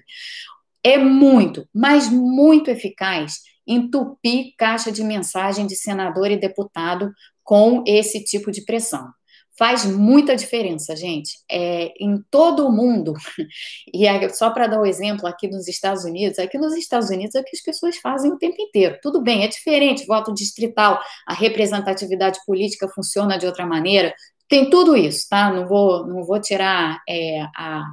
É muito, mas muito eficaz entupir caixa de mensagem de senador e deputado com esse tipo de pressão faz muita diferença, gente. É, em todo o mundo, <laughs> e é, só para dar o um exemplo aqui nos Estados Unidos, aqui nos Estados Unidos é o que as pessoas fazem o tempo inteiro. Tudo bem, é diferente, voto distrital, a representatividade política funciona de outra maneira, tem tudo isso, tá? Não vou, não vou tirar é, a,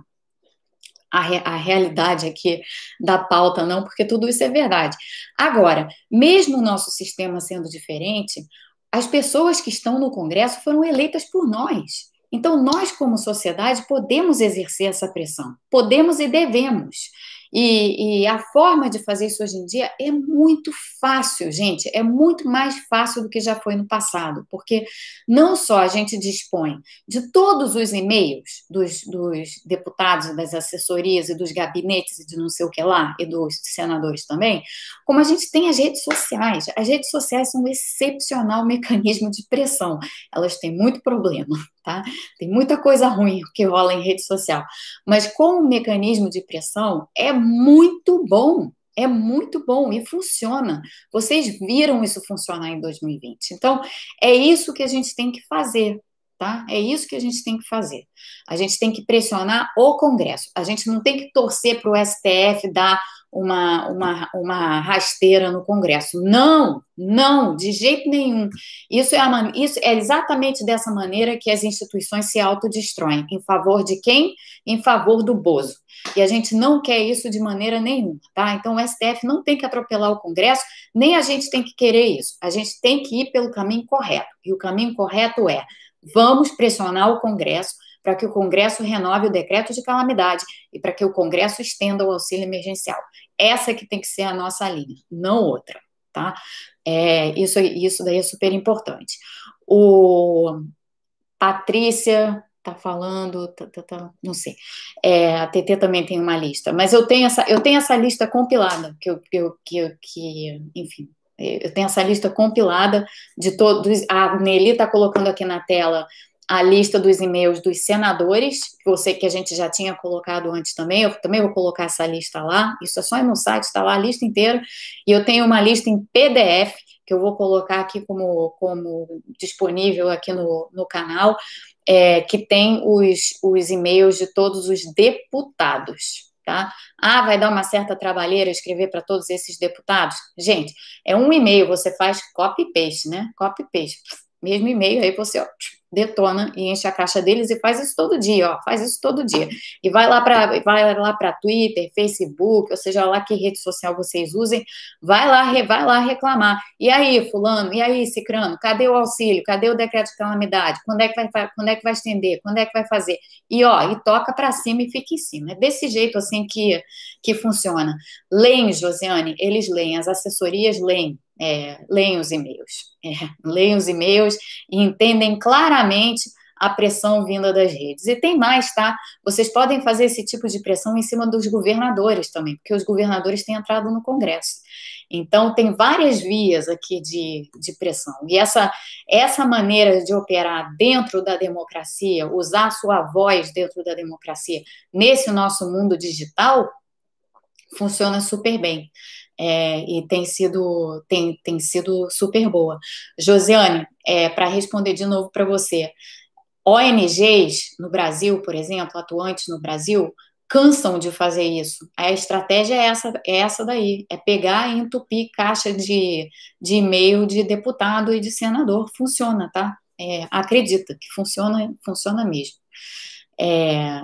a, a, realidade aqui da pauta, não, porque tudo isso é verdade. Agora, mesmo o nosso sistema sendo diferente, as pessoas que estão no Congresso foram eleitas por nós. Então, nós, como sociedade, podemos exercer essa pressão, podemos e devemos. E, e, a forma de fazer isso hoje em dia é muito fácil, gente, é muito mais fácil do que já foi no passado, porque não só a gente dispõe de todos os e-mails dos, dos deputados, das assessorias e dos gabinetes e de não sei o que lá, e dos senadores também, como a gente tem as redes sociais. As redes sociais são um excepcional <laughs> mecanismo de pressão, elas têm muito problema tá? Tem muita coisa ruim que rola em rede social, mas como mecanismo de pressão é muito bom, é muito bom e funciona. Vocês viram isso funcionar em 2020. Então, é isso que a gente tem que fazer. tá? É isso que a gente tem que fazer. A gente tem que pressionar o Congresso. A gente não tem que torcer para o STF dar uma, uma, uma rasteira no Congresso. Não, não, de jeito nenhum. Isso é, a, isso é exatamente dessa maneira que as instituições se autodestroem. Em favor de quem? Em favor do Bozo. E a gente não quer isso de maneira nenhuma, tá? Então o STF não tem que atropelar o Congresso, nem a gente tem que querer isso. A gente tem que ir pelo caminho correto. E o caminho correto é: vamos pressionar o Congresso para que o Congresso renove o decreto de calamidade e para que o Congresso estenda o auxílio emergencial. Essa que tem que ser a nossa linha, não outra, tá? É, isso, isso daí é super importante. O Patrícia tá falando, tá, tá, tá, não sei. É, a TT também tem uma lista, mas eu tenho essa, eu tenho essa lista compilada, que eu, que, que, enfim, eu tenho essa lista compilada de todos. A Nelly está colocando aqui na tela a lista dos e-mails dos senadores, que sei que a gente já tinha colocado antes também, eu também vou colocar essa lista lá, isso é só ir no site, está lá a lista inteira, e eu tenho uma lista em PDF, que eu vou colocar aqui como, como disponível aqui no, no canal, é, que tem os, os e-mails de todos os deputados, tá? Ah, vai dar uma certa trabalheira escrever para todos esses deputados? Gente, é um e-mail, você faz copy-paste, né? Copy-paste, mesmo e-mail, aí você, ó, detona e enche a caixa deles e faz isso todo dia, ó, faz isso todo dia. E vai lá para vai lá para Twitter, Facebook, ou seja lá que rede social vocês usem, vai lá, vai lá reclamar. E aí, fulano, e aí, Cicrano, cadê o auxílio? Cadê o decreto de calamidade? Quando é que vai quando é que vai estender? Quando é que vai fazer? E ó, e toca para cima e fica em cima. É desse jeito assim que que funciona. Leem, Josiane, eles leem, as assessorias leem é, leem os e-mails. É, leem os e-mails e entendem claramente a pressão vinda das redes. E tem mais, tá? Vocês podem fazer esse tipo de pressão em cima dos governadores também, porque os governadores têm entrado no Congresso. Então, tem várias vias aqui de, de pressão. E essa, essa maneira de operar dentro da democracia, usar sua voz dentro da democracia, nesse nosso mundo digital, funciona super bem é, e tem sido, tem, tem sido super boa. Josiane, é, para responder de novo para você, ONGs no Brasil, por exemplo, atuantes no Brasil, cansam de fazer isso. A estratégia é essa, é essa daí, é pegar e entupir caixa de, de e-mail de deputado e de senador. Funciona, tá? É, acredita que funciona, funciona mesmo. É,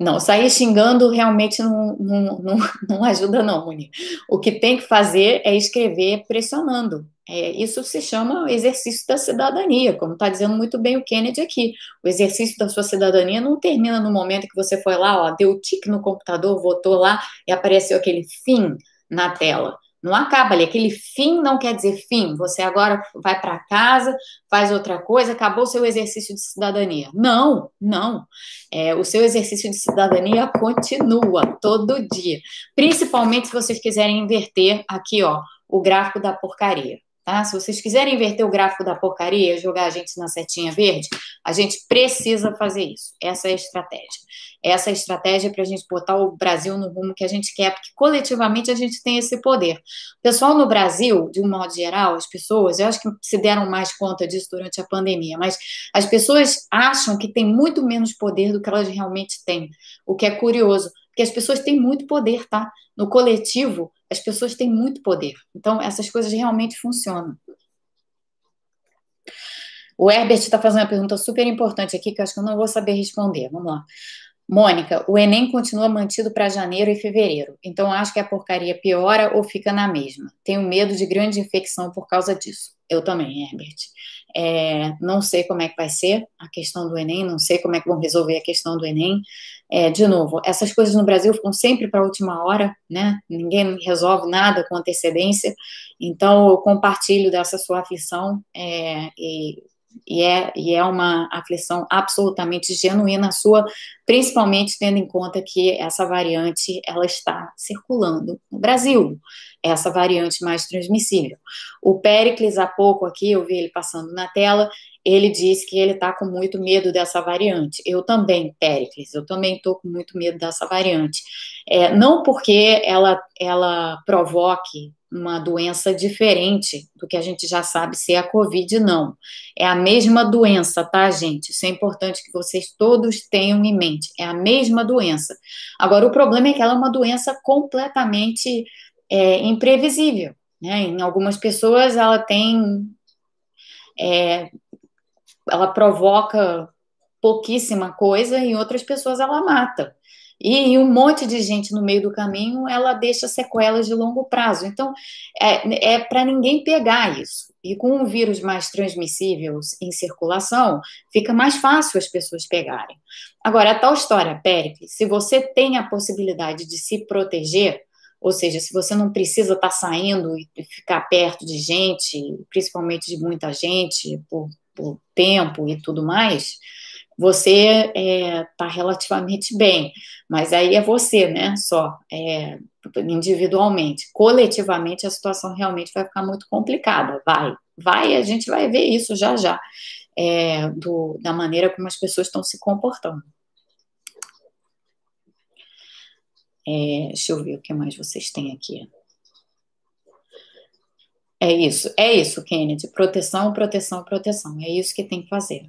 não, sair xingando realmente não, não, não, <laughs> não ajuda, não, Muni. O que tem que fazer é escrever pressionando. É, isso se chama exercício da cidadania, como está dizendo muito bem o Kennedy aqui. O exercício da sua cidadania não termina no momento que você foi lá, ó, deu tique no computador, votou lá e apareceu aquele fim na tela. Não acaba ali. Aquele fim não quer dizer fim. Você agora vai para casa, faz outra coisa, acabou o seu exercício de cidadania. Não, não. É, o seu exercício de cidadania continua todo dia. Principalmente se vocês quiserem inverter aqui, ó, o gráfico da porcaria. Tá? Se vocês quiserem inverter o gráfico da porcaria, jogar a gente na setinha verde, a gente precisa fazer isso. Essa é a estratégia. Essa é a estratégia para a gente botar o Brasil no rumo que a gente quer, porque coletivamente a gente tem esse poder. O pessoal no Brasil, de um modo geral, as pessoas, eu acho que se deram mais conta disso durante a pandemia, mas as pessoas acham que tem muito menos poder do que elas realmente têm, o que é curioso, porque as pessoas têm muito poder, tá? No coletivo, as pessoas têm muito poder. Então, essas coisas realmente funcionam. O Herbert está fazendo uma pergunta super importante aqui que eu acho que eu não vou saber responder. Vamos lá. Mônica, o Enem continua mantido para janeiro e fevereiro, então acho que a porcaria piora ou fica na mesma. Tenho medo de grande infecção por causa disso. Eu também, Herbert. É, não sei como é que vai ser a questão do Enem, não sei como é que vão resolver a questão do Enem. É, de novo, essas coisas no Brasil ficam sempre para a última hora, né? Ninguém resolve nada com antecedência. Então, eu compartilho dessa sua aflição é, e e é, e é uma aflição absolutamente genuína sua, principalmente tendo em conta que essa variante ela está circulando no Brasil, essa variante mais transmissível. O Pericles, há pouco aqui, eu vi ele passando na tela, ele disse que ele está com muito medo dessa variante. Eu também, Péricles, eu também estou com muito medo dessa variante. É, não porque ela, ela provoque uma doença diferente do que a gente já sabe ser a Covid, não. É a mesma doença, tá, gente? Isso é importante que vocês todos tenham em mente. É a mesma doença. Agora, o problema é que ela é uma doença completamente é, imprevisível. Né? Em algumas pessoas, ela tem é, ela provoca pouquíssima coisa, em outras pessoas ela mata. E um monte de gente no meio do caminho, ela deixa sequelas de longo prazo. Então, é, é para ninguém pegar isso. E com um vírus mais transmissível em circulação, fica mais fácil as pessoas pegarem. Agora, a tal história, Péricles, se você tem a possibilidade de se proteger, ou seja, se você não precisa estar tá saindo e ficar perto de gente, principalmente de muita gente, por por tempo e tudo mais, você está é, relativamente bem. Mas aí é você, né? Só é, individualmente. Coletivamente, a situação realmente vai ficar muito complicada. Vai, vai, a gente vai ver isso já já, é, do, da maneira como as pessoas estão se comportando. É, deixa eu ver o que mais vocês têm aqui. É isso, é isso, Kennedy. Proteção, proteção, proteção. É isso que tem que fazer.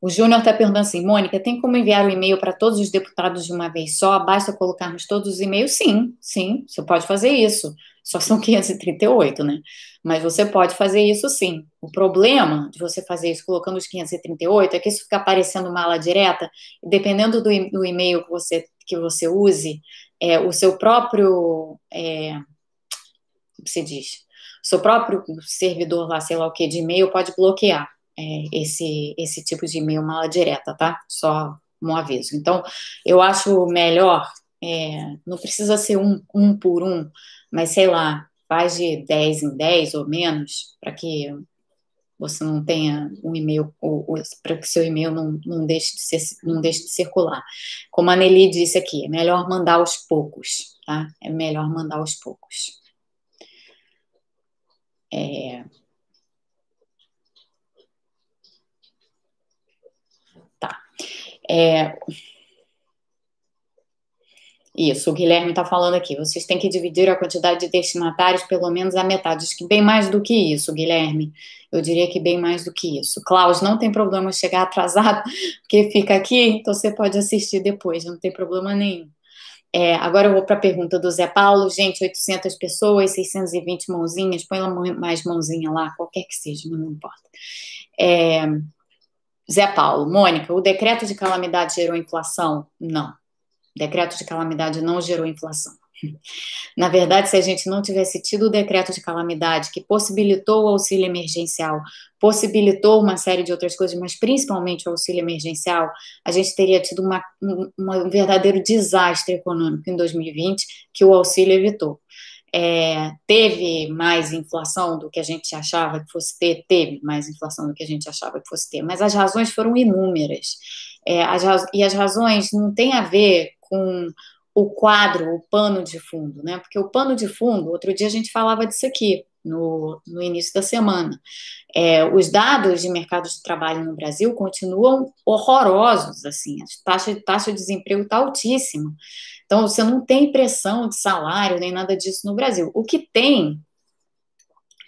O Júnior está perguntando assim, Mônica, tem como enviar o um e-mail para todos os deputados de uma vez só? Basta colocarmos todos os e-mails? Sim, sim, você pode fazer isso. Só são 538, né? Mas você pode fazer isso sim. O problema de você fazer isso colocando os 538 é que isso fica aparecendo mala direta, e dependendo do, do e-mail que você, que você use, é, o seu próprio. É, se diz, seu próprio servidor lá, sei lá o que, de e-mail pode bloquear é, esse, esse tipo de e-mail mala direta, tá? Só um aviso. Então, eu acho melhor, é, não precisa ser um, um por um, mas sei lá, faz de 10 em 10 ou menos, para que você não tenha um e-mail, para que seu e-mail não, não, deixe de ser, não deixe de circular. Como a Nelly disse aqui, é melhor mandar aos poucos, tá? É melhor mandar aos poucos. É... Tá. É... Isso, o Guilherme está falando aqui. Vocês têm que dividir a quantidade de destinatários pelo menos a metade. Acho que bem mais do que isso, Guilherme. Eu diria que bem mais do que isso. Klaus, não tem problema chegar atrasado, <laughs> porque fica aqui, então você pode assistir depois, não tem problema nenhum. É, agora eu vou para a pergunta do Zé Paulo. Gente, 800 pessoas, 620 mãozinhas, põe mais mãozinha lá, qualquer que seja, não importa. É, Zé Paulo, Mônica, o decreto de calamidade gerou inflação? Não. O decreto de calamidade não gerou inflação. Na verdade, se a gente não tivesse tido o decreto de calamidade que possibilitou o auxílio emergencial, possibilitou uma série de outras coisas, mas principalmente o auxílio emergencial, a gente teria tido uma, uma, um verdadeiro desastre econômico em 2020 que o auxílio evitou. É, teve mais inflação do que a gente achava que fosse ter, teve mais inflação do que a gente achava que fosse ter, mas as razões foram inúmeras. É, as, e as razões não têm a ver com o quadro, o pano de fundo, né? Porque o pano de fundo, outro dia a gente falava disso aqui, no, no início da semana. É, os dados de mercado de trabalho no Brasil continuam horrorosos, assim, a taxa, taxa de desemprego está altíssima. Então, você não tem pressão de salário nem nada disso no Brasil. O que tem,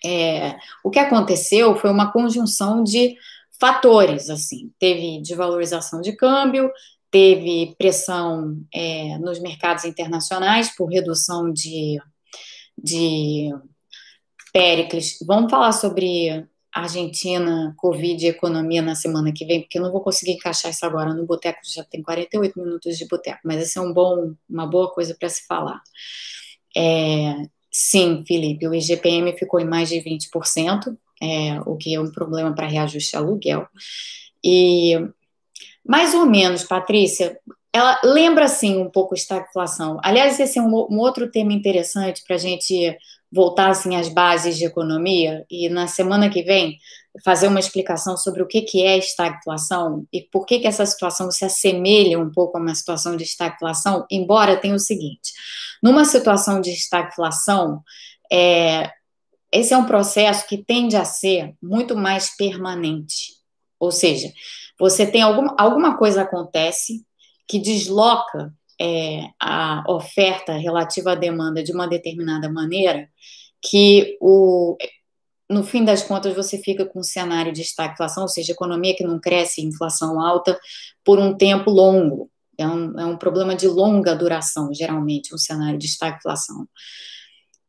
é, o que aconteceu foi uma conjunção de fatores, assim, teve desvalorização de câmbio, teve pressão é, nos mercados internacionais por redução de, de Péricles. Vamos falar sobre Argentina, Covid e economia na semana que vem, porque eu não vou conseguir encaixar isso agora no boteco, já tem 48 minutos de boteco, mas esse é um bom, uma boa coisa para se falar. É, sim, Felipe, o IGPM ficou em mais de 20%, é, o que é um problema para reajuste aluguel. E mais ou menos, Patrícia. Ela lembra, assim, um pouco estagflação. Aliás, esse é um, um outro tema interessante para a gente voltar, assim, às bases de economia e, na semana que vem, fazer uma explicação sobre o que, que é estagflação e por que, que essa situação se assemelha um pouco a uma situação de estagflação, embora tenha o seguinte, numa situação de estagflação, é, esse é um processo que tende a ser muito mais permanente. Ou seja, você tem alguma, alguma coisa acontece que desloca é, a oferta relativa à demanda de uma determinada maneira, que o, no fim das contas você fica com um cenário de estagflação, ou seja, economia que não cresce, inflação alta, por um tempo longo. É um, é um problema de longa duração, geralmente, um cenário de estagflação.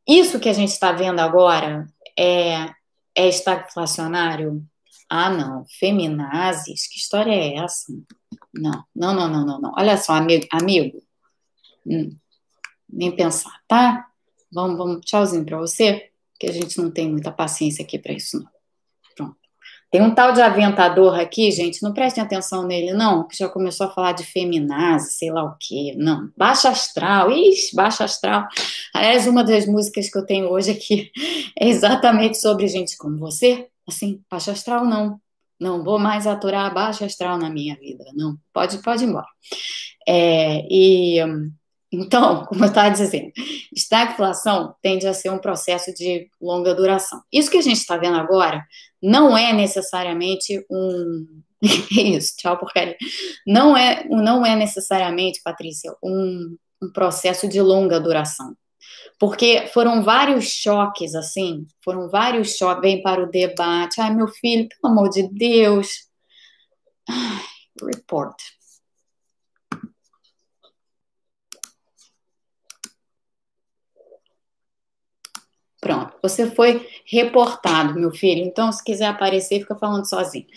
Isso que a gente está vendo agora é, é estagflacionário? Ah, não. Feminazes? Que história é essa? Não, não, não, não, não. não. Olha só, amigo. amigo. Hum, nem pensar, tá? Vamos, vamos. Tchauzinho para você, que a gente não tem muita paciência aqui para isso, não. Tem um tal de aventador aqui, gente, não prestem atenção nele, não, que já começou a falar de feminazi, sei lá o quê. Não, baixa astral, ixi, baixa astral. Aliás, uma das músicas que eu tenho hoje aqui <laughs> é exatamente sobre gente como você. Assim, baixa astral não. Não vou mais aturar baixa astral na minha vida. Não, pode, pode ir embora. É, e então, <laughs> como eu estava dizendo, estagflação tende a ser um processo de longa duração. Isso que a gente está vendo agora não é necessariamente um. <laughs> isso, tchau, porcaria. Não é, não é necessariamente, Patrícia, um, um processo de longa duração. Porque foram vários choques, assim, foram vários choques, vem para o debate. Ai, meu filho, pelo amor de Deus. Report. Pronto, você foi reportado, meu filho. Então, se quiser aparecer, fica falando sozinho.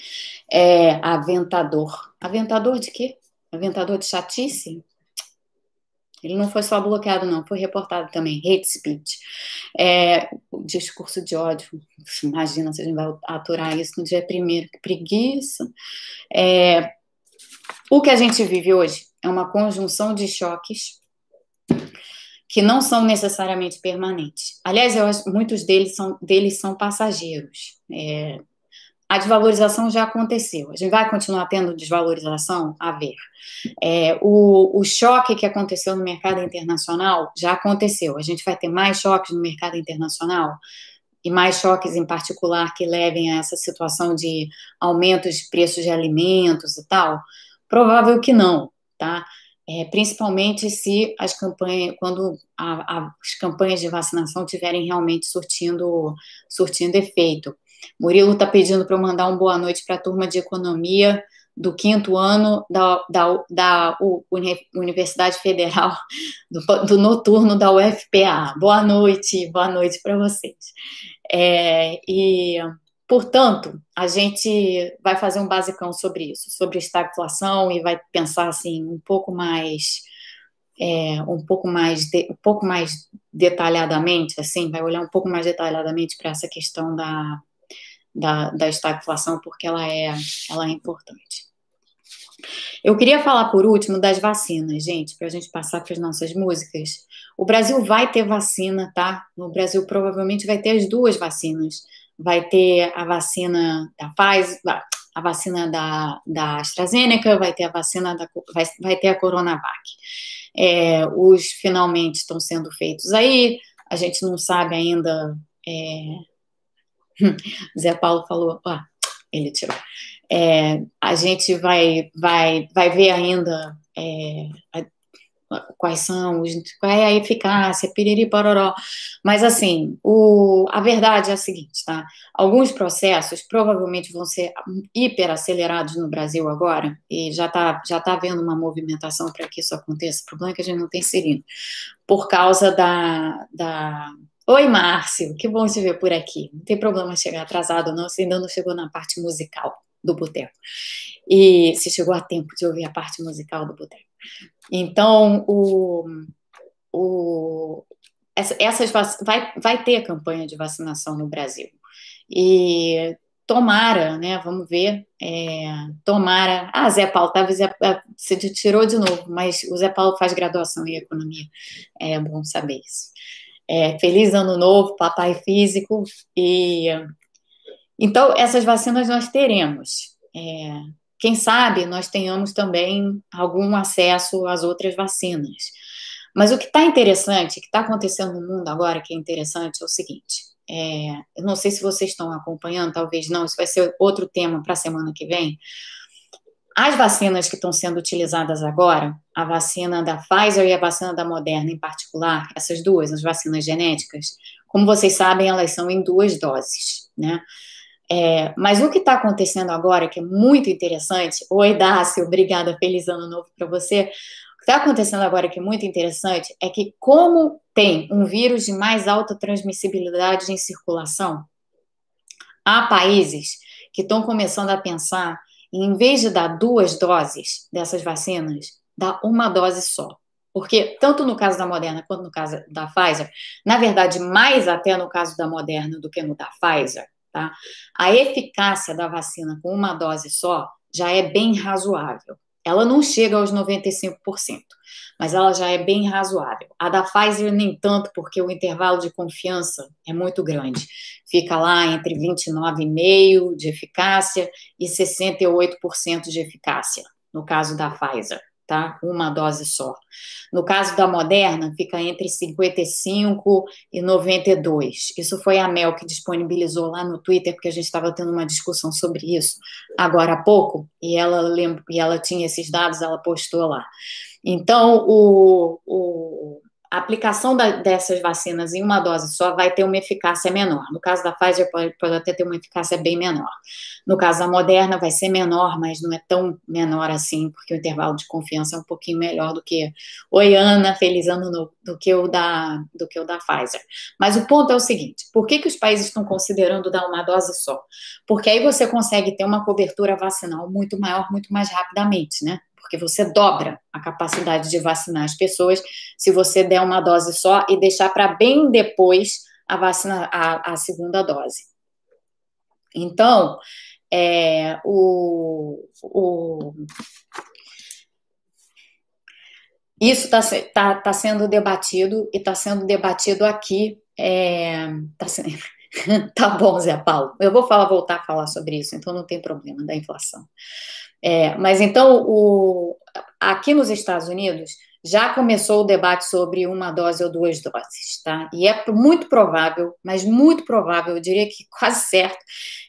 É, aventador. Aventador de quê? Aventador de chatice? Ele não foi só bloqueado, não, foi reportado também. Hate speech. É, discurso de ódio. Imagina se a gente vai aturar isso no dia primeiro. Que preguiça. É, o que a gente vive hoje é uma conjunção de choques que não são necessariamente permanentes. Aliás, eu muitos deles são, deles são passageiros. É, a desvalorização já aconteceu. A gente vai continuar tendo desvalorização? A ver. É, o, o choque que aconteceu no mercado internacional já aconteceu. A gente vai ter mais choques no mercado internacional? E mais choques em particular que levem a essa situação de aumento de preços de alimentos e tal? Provável que não, tá? é, principalmente se as campanhas, quando a, a, as campanhas de vacinação tiverem realmente surtindo, surtindo efeito. Murilo está pedindo para eu mandar um boa noite para a turma de economia do quinto ano da, da, da Universidade Federal, <laughs> do, do, noturno da UFPA. Boa noite, boa noite para vocês. É, e Portanto, a gente vai fazer um basicão sobre isso, sobre estagflação e vai pensar assim um pouco mais é, um pouco mais de, um pouco mais detalhadamente, assim, vai olhar um pouco mais detalhadamente para essa questão da, da, da estagflação, porque ela é, ela é importante. Eu queria falar por último das vacinas, gente, para a gente passar para as nossas músicas. O Brasil vai ter vacina, tá? O Brasil provavelmente vai ter as duas vacinas vai ter a vacina da Pfizer, a vacina da, da AstraZeneca, vai ter a vacina da vai, vai ter a Coronavac. É, os finalmente estão sendo feitos aí, a gente não sabe ainda. É... <laughs> Zé Paulo falou, ah, ele tirou. É, a gente vai, vai, vai ver ainda é, quais são, os, qual é a eficácia, piriri pororó. Mas, assim, o, a verdade é a seguinte, tá? Alguns processos provavelmente vão ser hiperacelerados no Brasil agora, e já está já tá havendo uma movimentação para que isso aconteça. O problema é que a gente não tem serino, por causa da, da Oi, Márcio, que bom te ver por aqui. Não tem problema chegar atrasado, não, você ainda não chegou na parte musical do boteco. E se chegou a tempo de ouvir a parte musical do boteco. Então, o, o, essas vai, vai ter campanha de vacinação no Brasil. E tomara, né? Vamos ver. É, tomara. Ah, Zé Paulo, tá, Zé, é, você tirou de novo, mas o Zé Paulo faz graduação em economia. É bom saber isso. É, feliz ano novo, papai físico. E então, essas vacinas nós teremos. É, quem sabe nós tenhamos também algum acesso às outras vacinas. Mas o que está interessante, que está acontecendo no mundo agora, que é interessante, é o seguinte: é, eu não sei se vocês estão acompanhando, talvez não, isso vai ser outro tema para a semana que vem. As vacinas que estão sendo utilizadas agora, a vacina da Pfizer e a vacina da Moderna em particular, essas duas, as vacinas genéticas, como vocês sabem, elas são em duas doses, né? É, mas o que está acontecendo agora, que é muito interessante, oi Dácio, obrigada, feliz ano novo para você. O que está acontecendo agora, que é muito interessante, é que como tem um vírus de mais alta transmissibilidade em circulação, há países que estão começando a pensar em vez de dar duas doses dessas vacinas, dar uma dose só. Porque, tanto no caso da Moderna quanto no caso da Pfizer, na verdade, mais até no caso da Moderna do que no da Pfizer, tá? A eficácia da vacina com uma dose só já é bem razoável. Ela não chega aos 95%, mas ela já é bem razoável. A da Pfizer, nem tanto, porque o intervalo de confiança é muito grande. Fica lá entre 29,5% de eficácia e 68% de eficácia, no caso da Pfizer tá? Uma dose só. No caso da Moderna, fica entre 55 e 92. Isso foi a Mel que disponibilizou lá no Twitter, porque a gente estava tendo uma discussão sobre isso agora há pouco, e ela, lembra, e ela tinha esses dados, ela postou lá. Então, o, o a aplicação da, dessas vacinas em uma dose só vai ter uma eficácia menor. No caso da Pfizer, pode, pode, até ter uma eficácia bem menor. No caso da Moderna, vai ser menor, mas não é tão menor assim, porque o intervalo de confiança é um pouquinho melhor do que Oi, Ana, feliz ano novo, do que o da, do que o da Pfizer. Mas o ponto é o seguinte: por que, que os países estão considerando dar uma dose só? Porque aí você consegue ter uma cobertura vacinal muito maior, muito mais rapidamente, né? Porque você dobra a capacidade de vacinar as pessoas se você der uma dose só e deixar para bem depois a vacina, a, a segunda dose. Então, é, o, o, isso está tá, tá sendo debatido e está sendo debatido aqui. É, tá, sendo, <laughs> tá bom, Zé Paulo. Eu vou falar, voltar a falar sobre isso, então não tem problema da inflação. É, mas então, o, aqui nos Estados Unidos, já começou o debate sobre uma dose ou duas doses, tá? E é muito provável, mas muito provável, eu diria que quase certo,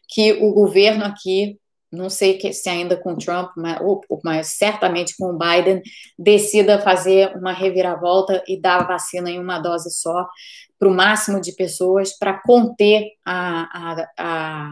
que o governo aqui, não sei se ainda com Trump, mas, mas certamente com o Biden, decida fazer uma reviravolta e dar a vacina em uma dose só para o máximo de pessoas para conter a, a, a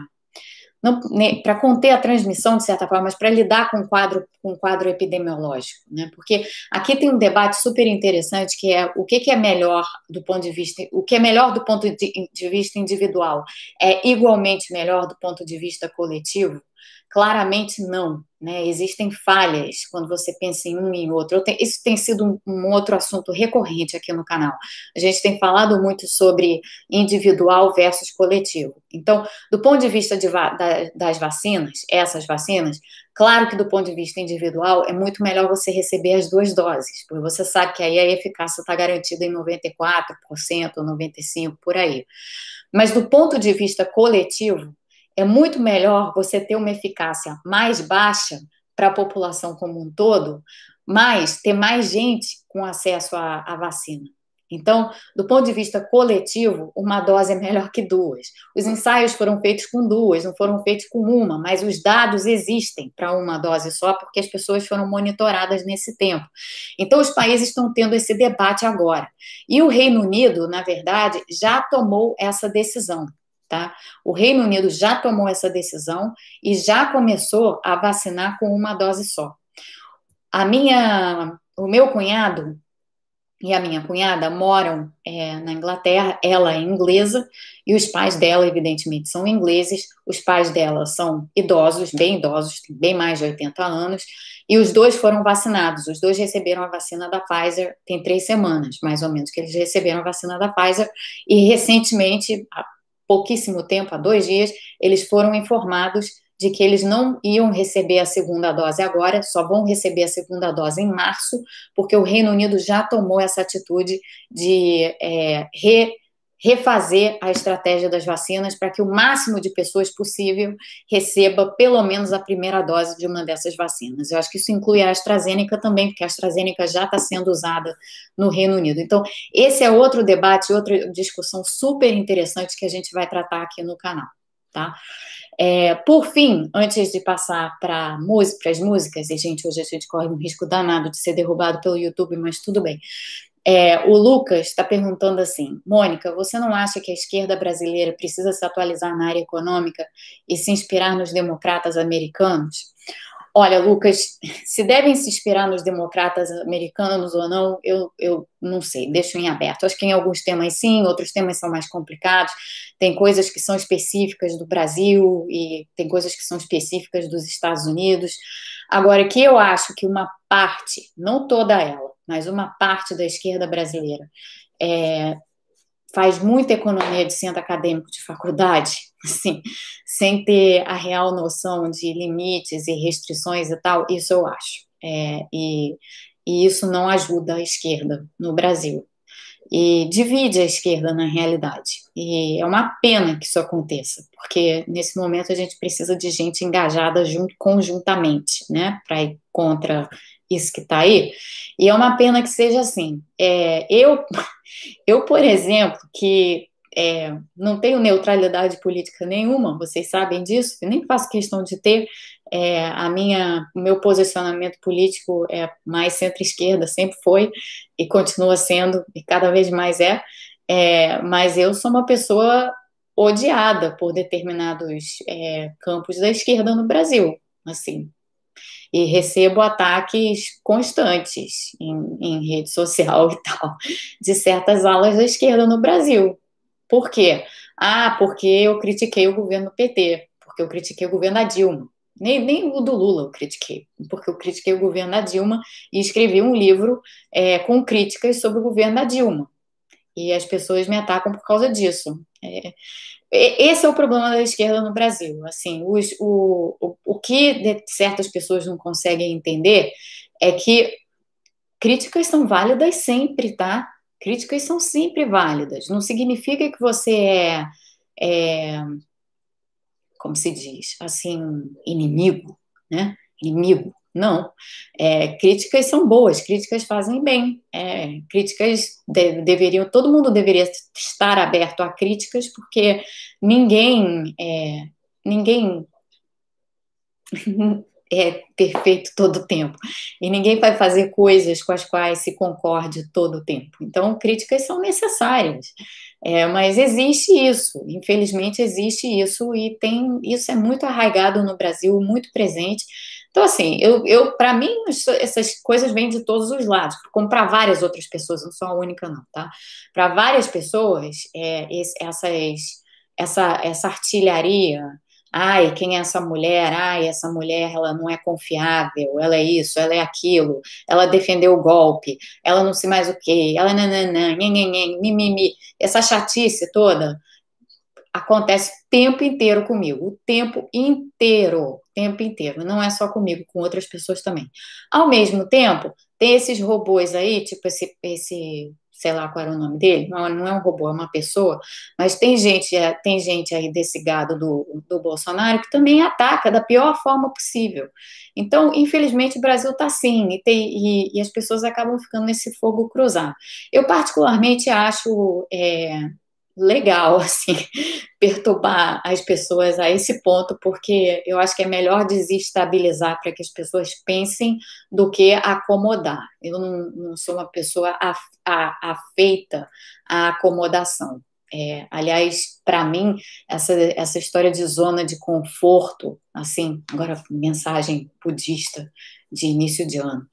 né, para conter a transmissão, de certa forma, mas para lidar com o quadro, com o quadro epidemiológico, né? Porque aqui tem um debate super interessante que é o que, que é melhor do ponto de vista, o que é melhor do ponto de, de vista individual é igualmente melhor do ponto de vista coletivo? Claramente não, né? Existem falhas quando você pensa em um e em outro. Isso tem sido um, um, outro assunto recorrente aqui no canal. A gente tem falado muito sobre individual versus coletivo. Então, do ponto de vista de, da, das vacinas, essas vacinas, claro que do ponto de vista individual é muito melhor você receber as duas doses, porque você sabe que aí a eficácia está garantida em 94%, 95% por aí. Mas do ponto de vista coletivo, é muito melhor você ter uma eficácia mais baixa para a população como um todo, mas ter mais gente com acesso à, à, vacina. Então, do ponto de vista coletivo, uma dose é melhor que duas. Os ensaios foram feitos com duas, não foram feitos com uma, mas os dados existem para uma dose só, porque as pessoas foram monitoradas nesse tempo. Então, os países estão tendo esse debate agora. E o Reino Unido, na verdade, já tomou essa decisão. Tá? O Reino Unido já tomou essa decisão e já começou a vacinar com uma dose só. A minha, o meu cunhado e a minha cunhada moram é, na Inglaterra, ela é inglesa e os pais dela, evidentemente, são ingleses. Os pais dela são idosos, bem idosos, bem mais de 80 anos, e os dois foram vacinados. Os dois receberam a vacina da Pfizer tem três semanas, mais ou menos, que eles receberam a vacina da Pfizer, e recentemente, pouquíssimo tempo, há dois dias, eles foram informados de que eles não iam receber a segunda dose agora, só vão receber a segunda dose em março, porque o Reino Unido já tomou essa atitude de é, re, refazer a estratégia das vacinas para que o máximo de pessoas possível receba pelo menos a primeira dose de uma dessas vacinas. Eu acho que isso inclui a AstraZeneca também, porque a AstraZeneca já está sendo usada no Reino Unido. Então, esse é outro debate, outra discussão super interessante que a gente vai tratar aqui no canal, tá? É, por fim, antes de passar para as músicas, e gente, hoje a gente corre um risco danado de ser derrubado pelo YouTube, mas tudo bem. É, o Lucas está perguntando assim: Mônica, você não acha que a esquerda brasileira precisa se atualizar na área econômica e se inspirar nos democratas americanos? Olha, Lucas, <laughs> se devem se inspirar nos democratas americanos ou não, eu, eu não sei, deixo em aberto. Acho que em alguns temas sim, outros temas são mais complicados. Tem coisas que são específicas do Brasil e tem coisas que são específicas dos Estados Unidos. Agora, que eu acho que uma parte, não toda ela, mas uma parte da esquerda brasileira é, faz muita economia de centro acadêmico de faculdade, <laughs> assim, sem ter a real noção de limites e restrições e tal, isso eu acho. É, e, e isso não ajuda a esquerda no Brasil. E divide a esquerda na realidade. E é uma pena que isso aconteça, porque nesse momento a gente precisa de gente engajada junto, conjuntamente, né, para ir contra isso que está aí. E é uma pena que seja assim. É, eu, <laughs> eu, por exemplo, que é, não tenho neutralidade política nenhuma, vocês sabem disso, eu nem faço questão de ter. É, a minha, o meu posicionamento político é mais centro-esquerda, sempre foi e continua sendo, e cada vez mais é, é mas eu sou uma pessoa odiada por determinados é, campos da esquerda no Brasil, assim, e recebo ataques constantes em, em rede social e tal, de certas alas da esquerda no Brasil. Por quê? Ah, porque eu critiquei o governo PT, porque eu critiquei o governo da Dilma. Nem, nem o do Lula eu critiquei, porque eu critiquei o governo da Dilma e escrevi um livro é, com críticas sobre o governo da Dilma. E as pessoas me atacam por causa disso. É, esse é o problema da esquerda no Brasil. Assim, os, o, o, o que certas pessoas não conseguem entender é que críticas são válidas sempre, tá? Críticas são sempre válidas. Não significa que você é, é como se diz, assim, inimigo, né? Inimigo. Não. É, críticas são boas, críticas fazem bem. É, críticas de, deveriam, todo mundo deveria estar aberto a críticas, porque ninguém, é, ninguém <laughs> é perfeito todo o tempo. E ninguém vai fazer coisas com as quais se concorde todo o tempo. Então, críticas são necessárias. É, mas existe isso, infelizmente existe isso, e tem isso é muito arraigado no Brasil, muito presente. Então, assim, eu, eu para mim, essas coisas vêm de todos os lados, como para várias outras pessoas, não sou a única, não, tá? Para várias pessoas, é, esse, essas, essa, essa artilharia, ai, quem é essa mulher? Ai, essa mulher, ela não é confiável, ela é isso, ela é aquilo, ela defendeu o golpe, ela não sei mais o quê, ela nananã, mimimi, essa chatice toda, acontece o tempo inteiro comigo, o tempo inteiro, tempo inteiro, não é só comigo, com outras pessoas também. Ao mesmo tempo, tem esses robôs aí, tipo esse, esse sei lá qual era o nome dele, não, não é um robô, é uma pessoa, mas tem gente, é, tem gente aí desse gado do, do Bolsonaro que também ataca da pior forma possível. Então, infelizmente, o Brasil está assim, e, tem, e, e, as pessoas acabam ficando nesse fogo cruzado. Eu, particularmente, acho é, legal, <laughs> assim, perturbar as pessoas a esse ponto, porque eu acho que é melhor desestabilizar para que as pessoas pensem do que acomodar. Eu não, não sou uma pessoa afeita à acomodação. É, aliás, para mim, essa, essa história de zona de conforto, assim, agora mensagem budista de início de ano,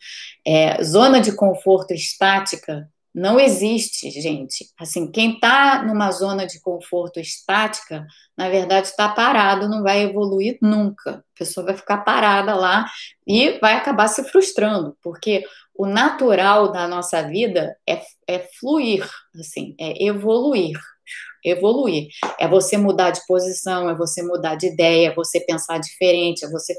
é, zona de conforto estática não existe, gente. Assim, quem está numa zona de conforto estática, na verdade, está parado, não vai evoluir nunca. A pessoa vai ficar parada lá e vai acabar se frustrando, porque o natural da nossa vida é, é fluir, assim, é evoluir. Evoluir é você mudar de posição, é você mudar de ideia, é você pensar diferente, é você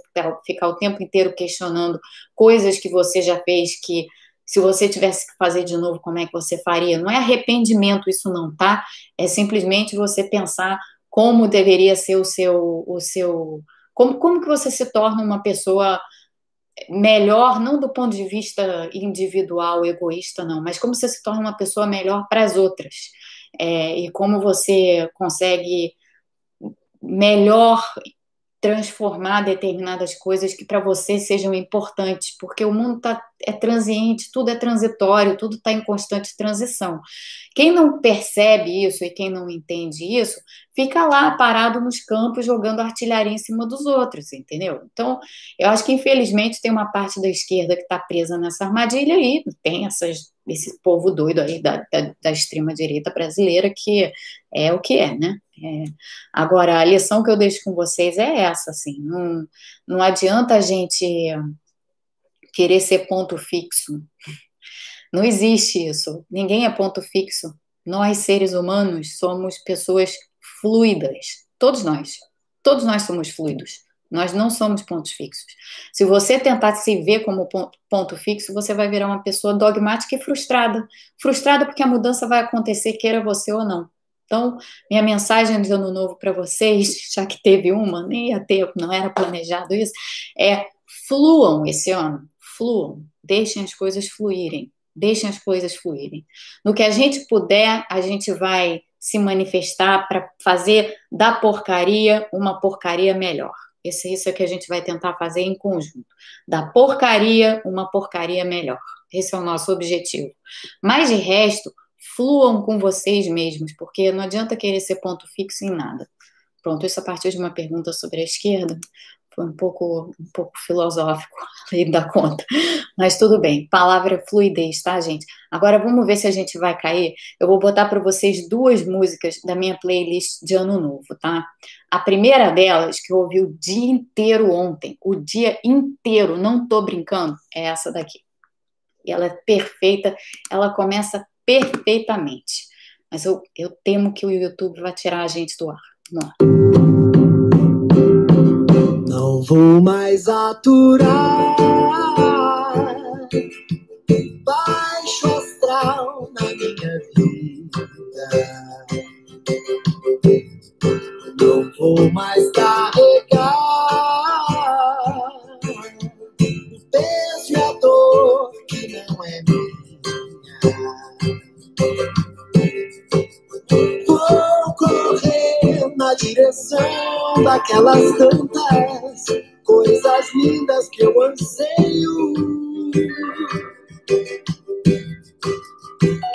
ficar, o tempo inteiro questionando coisas que você já fez que se você tivesse que fazer de novo, como é que você faria? Não é arrependimento isso não, tá? É simplesmente você pensar como deveria ser o seu o seu como como que você se torna uma pessoa melhor, não do ponto de vista individual, egoísta, não, mas como você se torna uma pessoa melhor para as outras. É, e como você consegue melhor transformar determinadas coisas que para você sejam importantes, porque o mundo tá, é transiente, tudo é transitório, tudo está em constante transição. Quem não percebe isso e quem não entende isso, fica lá parado nos campos jogando artilharia em cima dos outros, entendeu? Então, eu acho que infelizmente tem uma parte da esquerda que está presa nessa armadilha e tem essas, esse povo doido aí da, da, da extrema-direita brasileira que é o que é, né? É. Agora, a lição que eu deixo com vocês é essa, assim, não, não adianta a gente querer ser ponto fixo. Não existe isso. Ninguém é ponto fixo. Nós, seres humanos, somos pessoas fluidas. Todos nós. Todos nós somos fluidos. Nós não somos pontos fixos. Se você tentar se ver como ponto fixo, você vai virar uma pessoa dogmática e frustrada. Frustrada porque a mudança vai acontecer, queira você ou não. Então, minha mensagem de ano novo para vocês, já que teve uma, nem ia ter, não era planejado isso, é fluam esse ano, fluam, deixem as coisas fluírem, deixem as coisas fluírem. No que a gente puder, a gente vai se manifestar para fazer da porcaria uma porcaria melhor. Esse, isso é que a gente vai tentar fazer em conjunto. Da porcaria uma porcaria melhor. Esse é o nosso objetivo. Mas de resto, fluam com vocês mesmos, porque não adianta querer ser ponto fixo em nada. Pronto, isso a partir de uma pergunta sobre a esquerda. Foi um pouco, um pouco filosófico, <laughs> além da conta. Mas tudo bem. Palavra fluidez, tá, gente? Agora vamos ver se a gente vai cair. Eu vou botar para vocês duas músicas da minha playlist de Ano Novo, tá? A primeira delas, que eu ouvi o dia inteiro ontem, o dia inteiro, não tô brincando, é essa daqui. E ela é perfeita, ela começa perfeitamente. Mas eu, eu temo que o YouTube vai tirar a gente do ar. Não vou mais aturar baixo astral na minha vida. Não vou mais carregar direção daquelas tantas coisas lindas que eu anseio.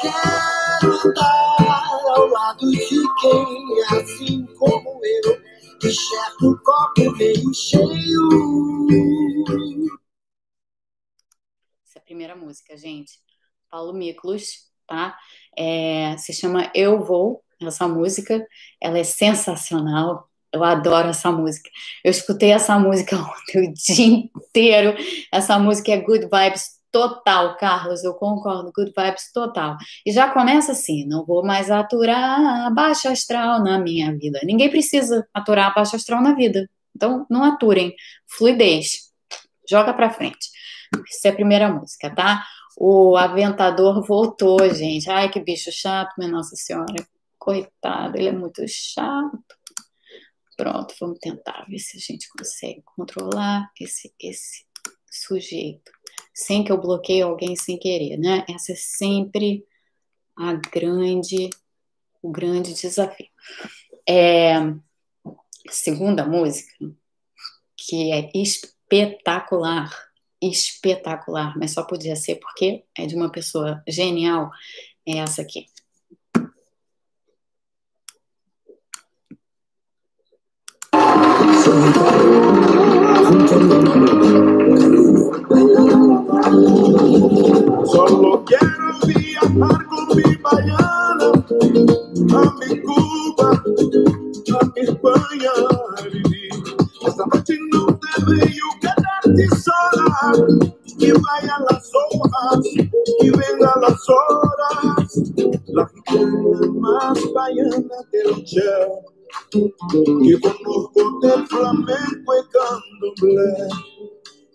Quero andar ao lado de quem, assim como eu, enxerga o copo meio cheio. Essa é a primeira música, gente. Paulo Miklos, tá? É, se chama Eu Vou, essa música, ela é sensacional. Eu adoro essa música. Eu escutei essa música <laughs> ontem o dia inteiro. Essa música é good vibes total, Carlos. Eu concordo, good vibes total. E já começa assim: não vou mais aturar baixa astral na minha vida. Ninguém precisa aturar baixa astral na vida. Então, não aturem. Fluidez. Joga pra frente. Essa é a primeira música, tá? O aventador voltou, gente. Ai, que bicho chato, minha Nossa Senhora. Coitado, ele é muito chato. Pronto, vamos tentar ver se a gente consegue controlar esse, esse sujeito sem que eu bloqueie alguém sem querer, né? Essa é sempre a grande, o grande desafio. É, segunda música, que é espetacular, espetacular, mas só podia ser porque é de uma pessoa genial, é essa aqui. Solo quiero viajar con mi baiana a mi Cuba, a mi España a vivir. Esta noche no te veo quedarte sola. Que vayan las hojas, que vengan las horas. La gitana más baiana del cielo. Que conozco del flamenco y candomblé.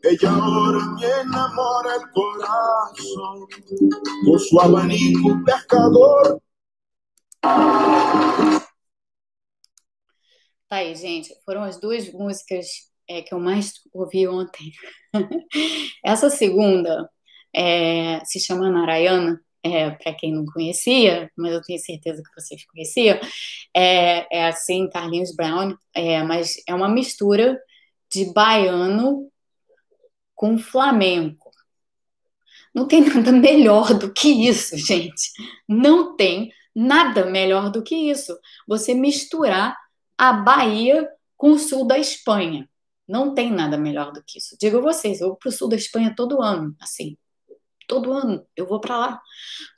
Ella ahora me enamora el corazón con su abanico pescador. Tá aí, gente. Foram as duas músicas é, que eu mais ouvi ontem. <laughs> Essa segunda é, se chama Narayana, é, para quem não conhecia, mas eu tenho certeza que vocês conheciam. É, é assim, Carlinhos Brown, é, mas é uma mistura de baiano com flamenco. Não tem nada <laughs> melhor do que isso, gente. Não tem nada melhor do que isso. Você misturar a Bahia com o sul da Espanha. Não tem nada melhor do que isso. Digo a vocês, eu vou para o sul da Espanha todo ano, assim. Todo ano eu vou para lá,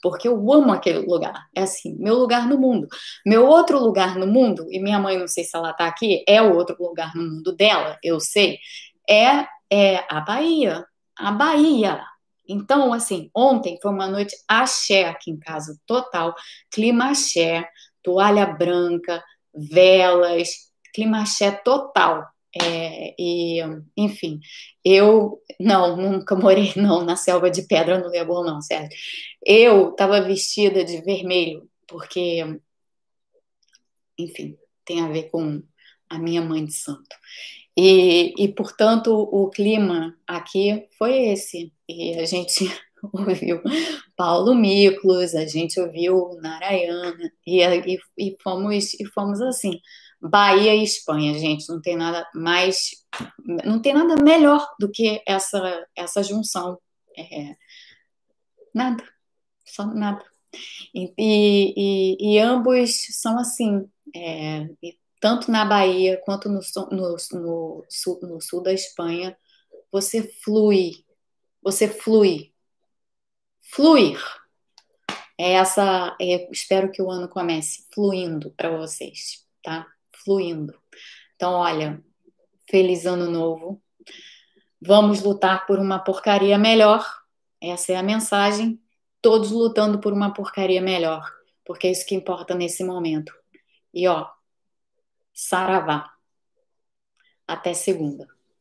porque eu amo aquele lugar. É assim, meu lugar no mundo. Meu outro lugar no mundo, e minha mãe, não sei se ela está aqui, é o outro lugar no mundo dela, eu sei, é, é a Bahia. A Bahia. Então, assim, ontem foi uma noite axé aqui em casa, total. Clima axé, toalha branca, velas, clima axé total. É, e, enfim, eu não, nunca morei <laughs> não na selva de pedra no Leblon, não, certo? Eu estava vestida de vermelho, porque, enfim, tem a ver com a minha mãe de santo. E, e portanto, o clima aqui foi esse. E a gente <laughs> ouviu Paulo Miklos, a gente ouviu Narayana, e, e, e, fomos, e fomos assim. Bahia e Espanha, gente, não tem nada mais, não tem nada melhor do que essa, essa junção. É, nada, só nada. E, e, e ambos são assim, é, tanto na Bahia quanto no, no, no, sul, no sul da Espanha, você flui, você flui, fluir. É essa, é, espero que o ano comece fluindo para vocês, tá? Fluindo. Então, olha, feliz ano novo. Vamos lutar por uma porcaria melhor. Essa é a mensagem. Todos lutando por uma porcaria melhor, porque é isso que importa nesse momento. E ó, saravá. Até segunda.